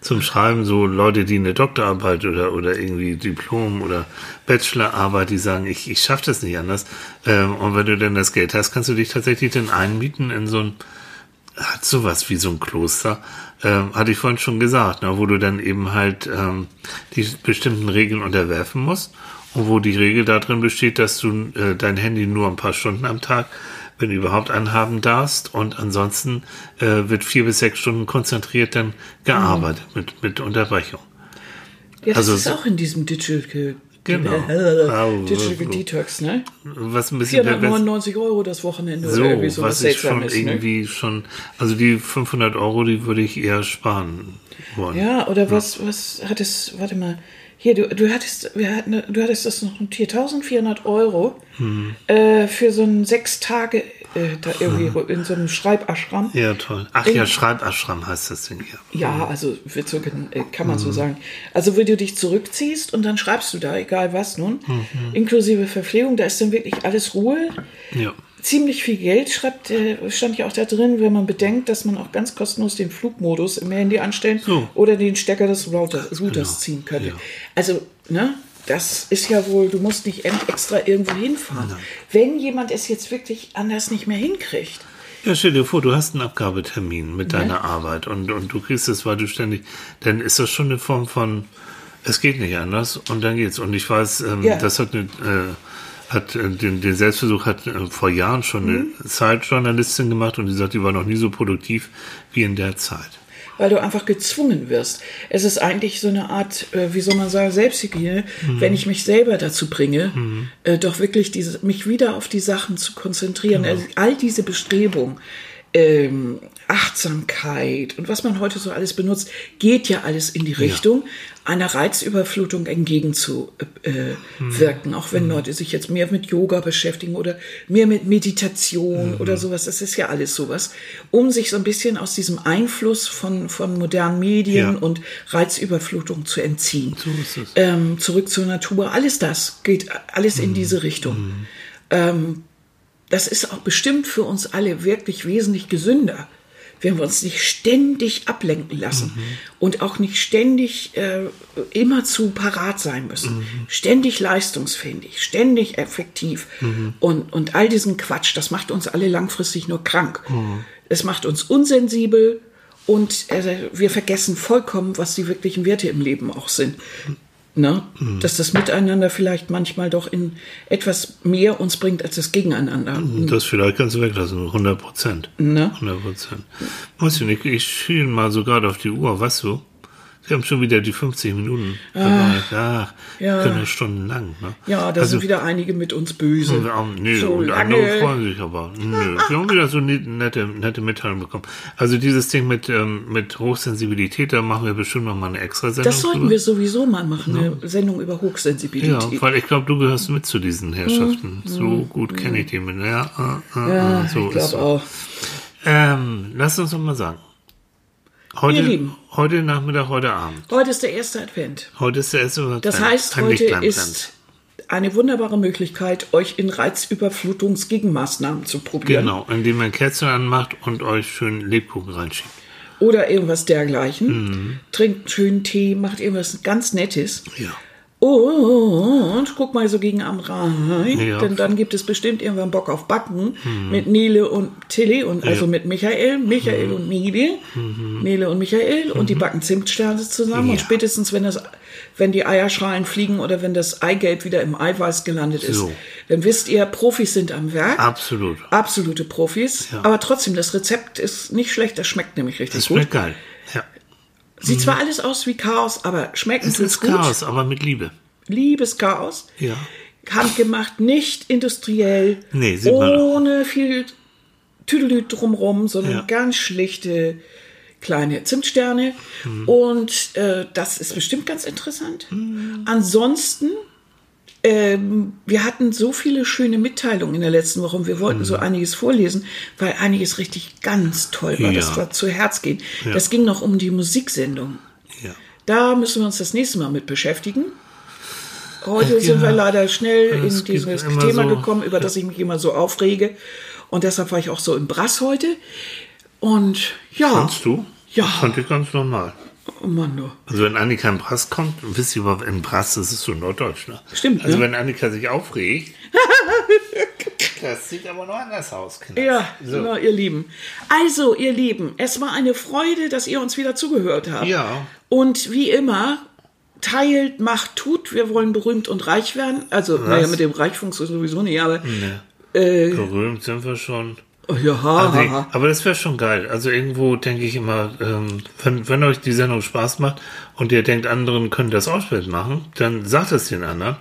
Zum Schreiben so Leute, die eine Doktorarbeit oder, oder irgendwie Diplom oder Bachelorarbeit, die sagen, ich, ich schaffe das nicht anders. Ähm, und wenn du dann das Geld hast, kannst du dich tatsächlich dann einmieten in so ein, hat sowas wie so ein Kloster, ähm, hatte ich vorhin schon gesagt, ne, wo du dann eben halt ähm, die bestimmten Regeln unterwerfen musst und wo die Regel darin besteht, dass du äh, dein Handy nur ein paar Stunden am Tag, wenn überhaupt, anhaben darfst und ansonsten äh, wird vier bis sechs Stunden konzentriert dann gearbeitet mit, mit Unterbrechung. Ja, das Also ist auch in diesem Digital, Genau. Digital Detox, ne? Was ein bisschen pervers- 499 Euro das Wochenende so, oder irgendwie so was ich schon Seltsames, ne? irgendwie schon, also die 500 Euro, die würde ich eher sparen wollen. Ja, oder was, was hattest, warte mal, hier, du, du hattest, wir hatten, du hattest das noch notiert, 1400 Euro Mhm. äh, für so ein sechs Tage äh, da irgendwie in so einem Schreibaschram. Ja, toll. Ach ja, Schreibaschram heißt das Ding hier. Ja, also wird so, äh, kann man so sagen. Also wo du dich zurückziehst und dann schreibst du da, egal was nun, inklusive Verpflegung, da ist dann wirklich alles Ruhe. Ja. Ziemlich viel Geld schreibt, äh, stand ja auch da drin, wenn man bedenkt, dass man auch ganz kostenlos den Flugmodus im Handy anstellen So. oder den Stecker des Router, Routers Genau. ziehen könnte. Ja. Also, ne? Das ist ja wohl, du musst nicht extra irgendwo hinfahren. Wenn jemand es jetzt wirklich anders nicht mehr hinkriegt, Ja, stell dir vor, du hast einen Abgabetermin mit deiner Arbeit und, und du kriegst es, weil du ständig, dann ist das schon eine Form von, es geht nicht anders und dann geht's. Und ich weiß, ähm, Ja. das hat, eine, äh, hat äh, den, den Selbstversuch hat äh, vor Jahren schon eine Zeitjournalistin gemacht und die sagt, die war noch nie so produktiv wie in der Zeit. weil du einfach gezwungen wirst. Es ist eigentlich so eine Art, äh, wie soll man sagen, Selbsthygiene, wenn ich mich selber dazu bringe, äh, doch wirklich diese, mich wieder auf die Sachen zu konzentrieren. Also all diese Bestrebungen, ähm, Achtsamkeit und was man heute so alles benutzt, geht ja alles in die Richtung, einer Reizüberflutung entgegenzuwirken. Auch wenn Leute sich jetzt mehr mit Yoga beschäftigen oder mehr mit Meditation oder sowas, das ist ja alles sowas, um sich so ein bisschen aus diesem Einfluss von, von modernen Medien Ja. und Reizüberflutung zu entziehen. So ist es. Ähm, zurück zur Natur, alles das geht alles in diese Richtung. Ähm, das ist auch bestimmt für uns alle wirklich wesentlich gesünder, wenn wir uns nicht ständig ablenken lassen und auch nicht ständig äh, immer zu parat sein müssen. Ständig leistungsfähig, ständig effektiv und, und all diesen Quatsch, das macht uns alle langfristig nur krank. Es macht uns unsensibel und äh, wir vergessen vollkommen, was die wirklichen Werte im Leben auch sind. Ne? Dass das Miteinander vielleicht manchmal doch in etwas mehr uns bringt als das Gegeneinander. Das vielleicht kannst du weglassen, 100 Prozent. Ne? 100 Prozent. Weißt du nicht, ich schiel mal so gerade auf die Uhr, weißt du? Sie haben schon wieder die 50 Minuten. Ach, ja, ja. können ja stundenlang. Ne? Ja, da also, sind wieder einige mit uns böse. Ja, nee, so und andere lange. freuen sich aber. Nö, wir haben wieder so net- nette, nette Mitteilungen bekommen. Also dieses Ding mit, ähm, mit Hochsensibilität, da machen wir bestimmt noch mal eine extra Sendung. Das sollten drüber. wir sowieso mal machen, eine Sendung über Ja, Hochsensibilität. weil ich glaube, du gehörst mit zu diesen Herrschaften. So gut kenne ich die mit. Ja, äh, äh. Ja, so ich glaube auch. Ähm, lass uns doch mal sagen. Heute, heute Nachmittag, heute Abend. Heute ist der erste Advent. Heute ist der erste Advent. Das heißt, Ein heute ist eine wunderbare Möglichkeit, euch in Reizüberflutungsgegenmaßnahmen zu probieren. Genau, indem man Kerzen anmacht und euch schön Lebkuchen reinschiebt. Oder irgendwas dergleichen. Mhm. Trinkt schön Tee, macht irgendwas ganz Nettes. Ja. Und guck mal so gegen am Rhein, Ja. denn dann gibt es bestimmt irgendwann Bock auf Backen mit Nele und Tilly und also mit Michael, Michael und Nele, Nele und Michael und die backen Zimtsterne zusammen und Ja. spätestens wenn das, wenn die Eierschalen fliegen oder wenn das Eigelb wieder im Eiweiß gelandet ist, So. dann wisst ihr, Profis sind am Werk. Absolut. Absolute Profis. Ja. Aber trotzdem, das Rezept ist nicht schlecht, das schmeckt nämlich richtig Das gut. schmeckt geil. Ja. Sieht zwar alles aus wie Chaos, aber schmecken Es ist gut. Chaos, aber mit Liebe. Liebes Chaos. Ja. Handgemacht, nicht industriell. Nee, sieht man auch. Ohne viel Tüdelüt drumrum, sondern Ja. ganz schlichte kleine Zimtsterne. Mhm. Und äh, das ist bestimmt ganz interessant. Mhm. Ansonsten, ähm, wir hatten so viele schöne Mitteilungen in der letzten Woche und wir wollten so einiges vorlesen, weil einiges richtig ganz toll war. Das Mhm. Ja. war zu Herz gehen. Ja. Das ging noch um die Musiksendung. Ja. Da müssen wir uns das nächste Mal mit beschäftigen. Heute sind wir leider schnell in es gibt dieses Thema so- gekommen, über das ich mich immer so aufrege. Und deshalb war ich auch so im Brass heute. Und ja, Kannst du? Ja. Das fand ich ganz normal. Oh Mann, du. Also wenn Annika in Brass kommt, wisst ihr, was in Brass, das ist so norddeutsch, ne? Stimmt, Also ne? wenn Annika sich aufregt, das sieht aber noch anders aus, Kinder. Ja, So. na, ihr Lieben. Also, ihr Lieben, es war eine Freude, dass ihr uns wieder zugehört habt. Ja. Und wie immer, teilt, macht, tut. Wir wollen berühmt und reich werden. Also, naja, mit dem Reich funktioniert sowieso nicht, aber Ne. Berühmt sind wir schon. Ja, Also, ha, ha. aber das wäre schon geil. Also irgendwo denke ich immer, ähm, wenn, wenn euch die Sendung Spaß macht und ihr denkt, anderen können das auch machen, dann sagt es den anderen.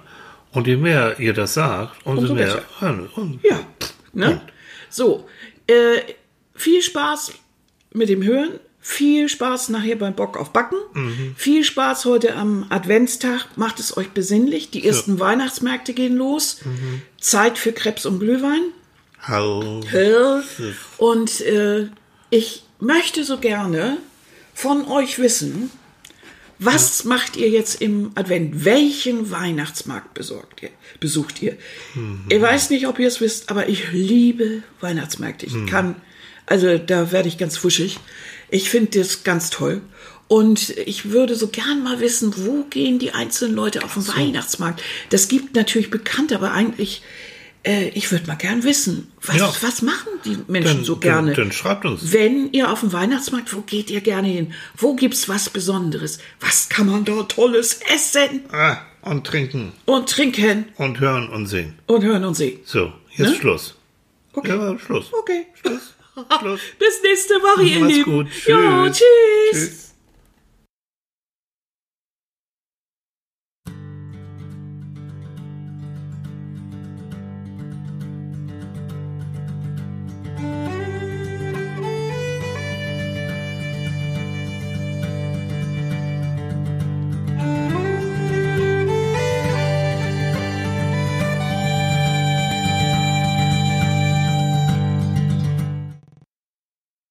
Und je mehr ihr das sagt, umso, Umso mehr. hören- Und, Ja. Ne? So, äh, viel Spaß mit dem Hören. Viel Spaß nachher beim Bock auf Backen. Viel Spaß heute am Adventstag. Macht es euch besinnlich. Die ersten Weihnachtsmärkte gehen los. Zeit für Krebs und Glühwein. Hau. Und äh, ich möchte so gerne von euch wissen, was macht ihr jetzt im Advent? Welchen Weihnachtsmarkt besorgt ihr, besucht ihr? Mhm. Ich weiß nicht, ob ihr es wisst, aber ich liebe Weihnachtsmärkte. Ich kann, also da werde ich ganz wuschig. Ich finde das ganz toll. Und ich würde so gern mal wissen, wo gehen die einzelnen Leute auf den Weihnachtsmarkt? Das gibt natürlich bekannt, aber eigentlich, äh, ich würde mal gern wissen, was, Ja. was machen die Menschen Dann, so gerne? Dann, dann schreibt uns. Wenn ihr auf dem Weihnachtsmarkt, wo geht ihr gerne hin? Wo gibt's was Besonderes? Was kann man dort Tolles essen Ah, und trinken und trinken und hören und sehen. und hören und sehen? So, jetzt Ne? Schluss. Okay. Ja, Schluss. Okay. Schluss. Schluss. Bis nächste Woche, ihr Macht's Lieben. gut. Jo, Tschüss. tschüss. Tschüss.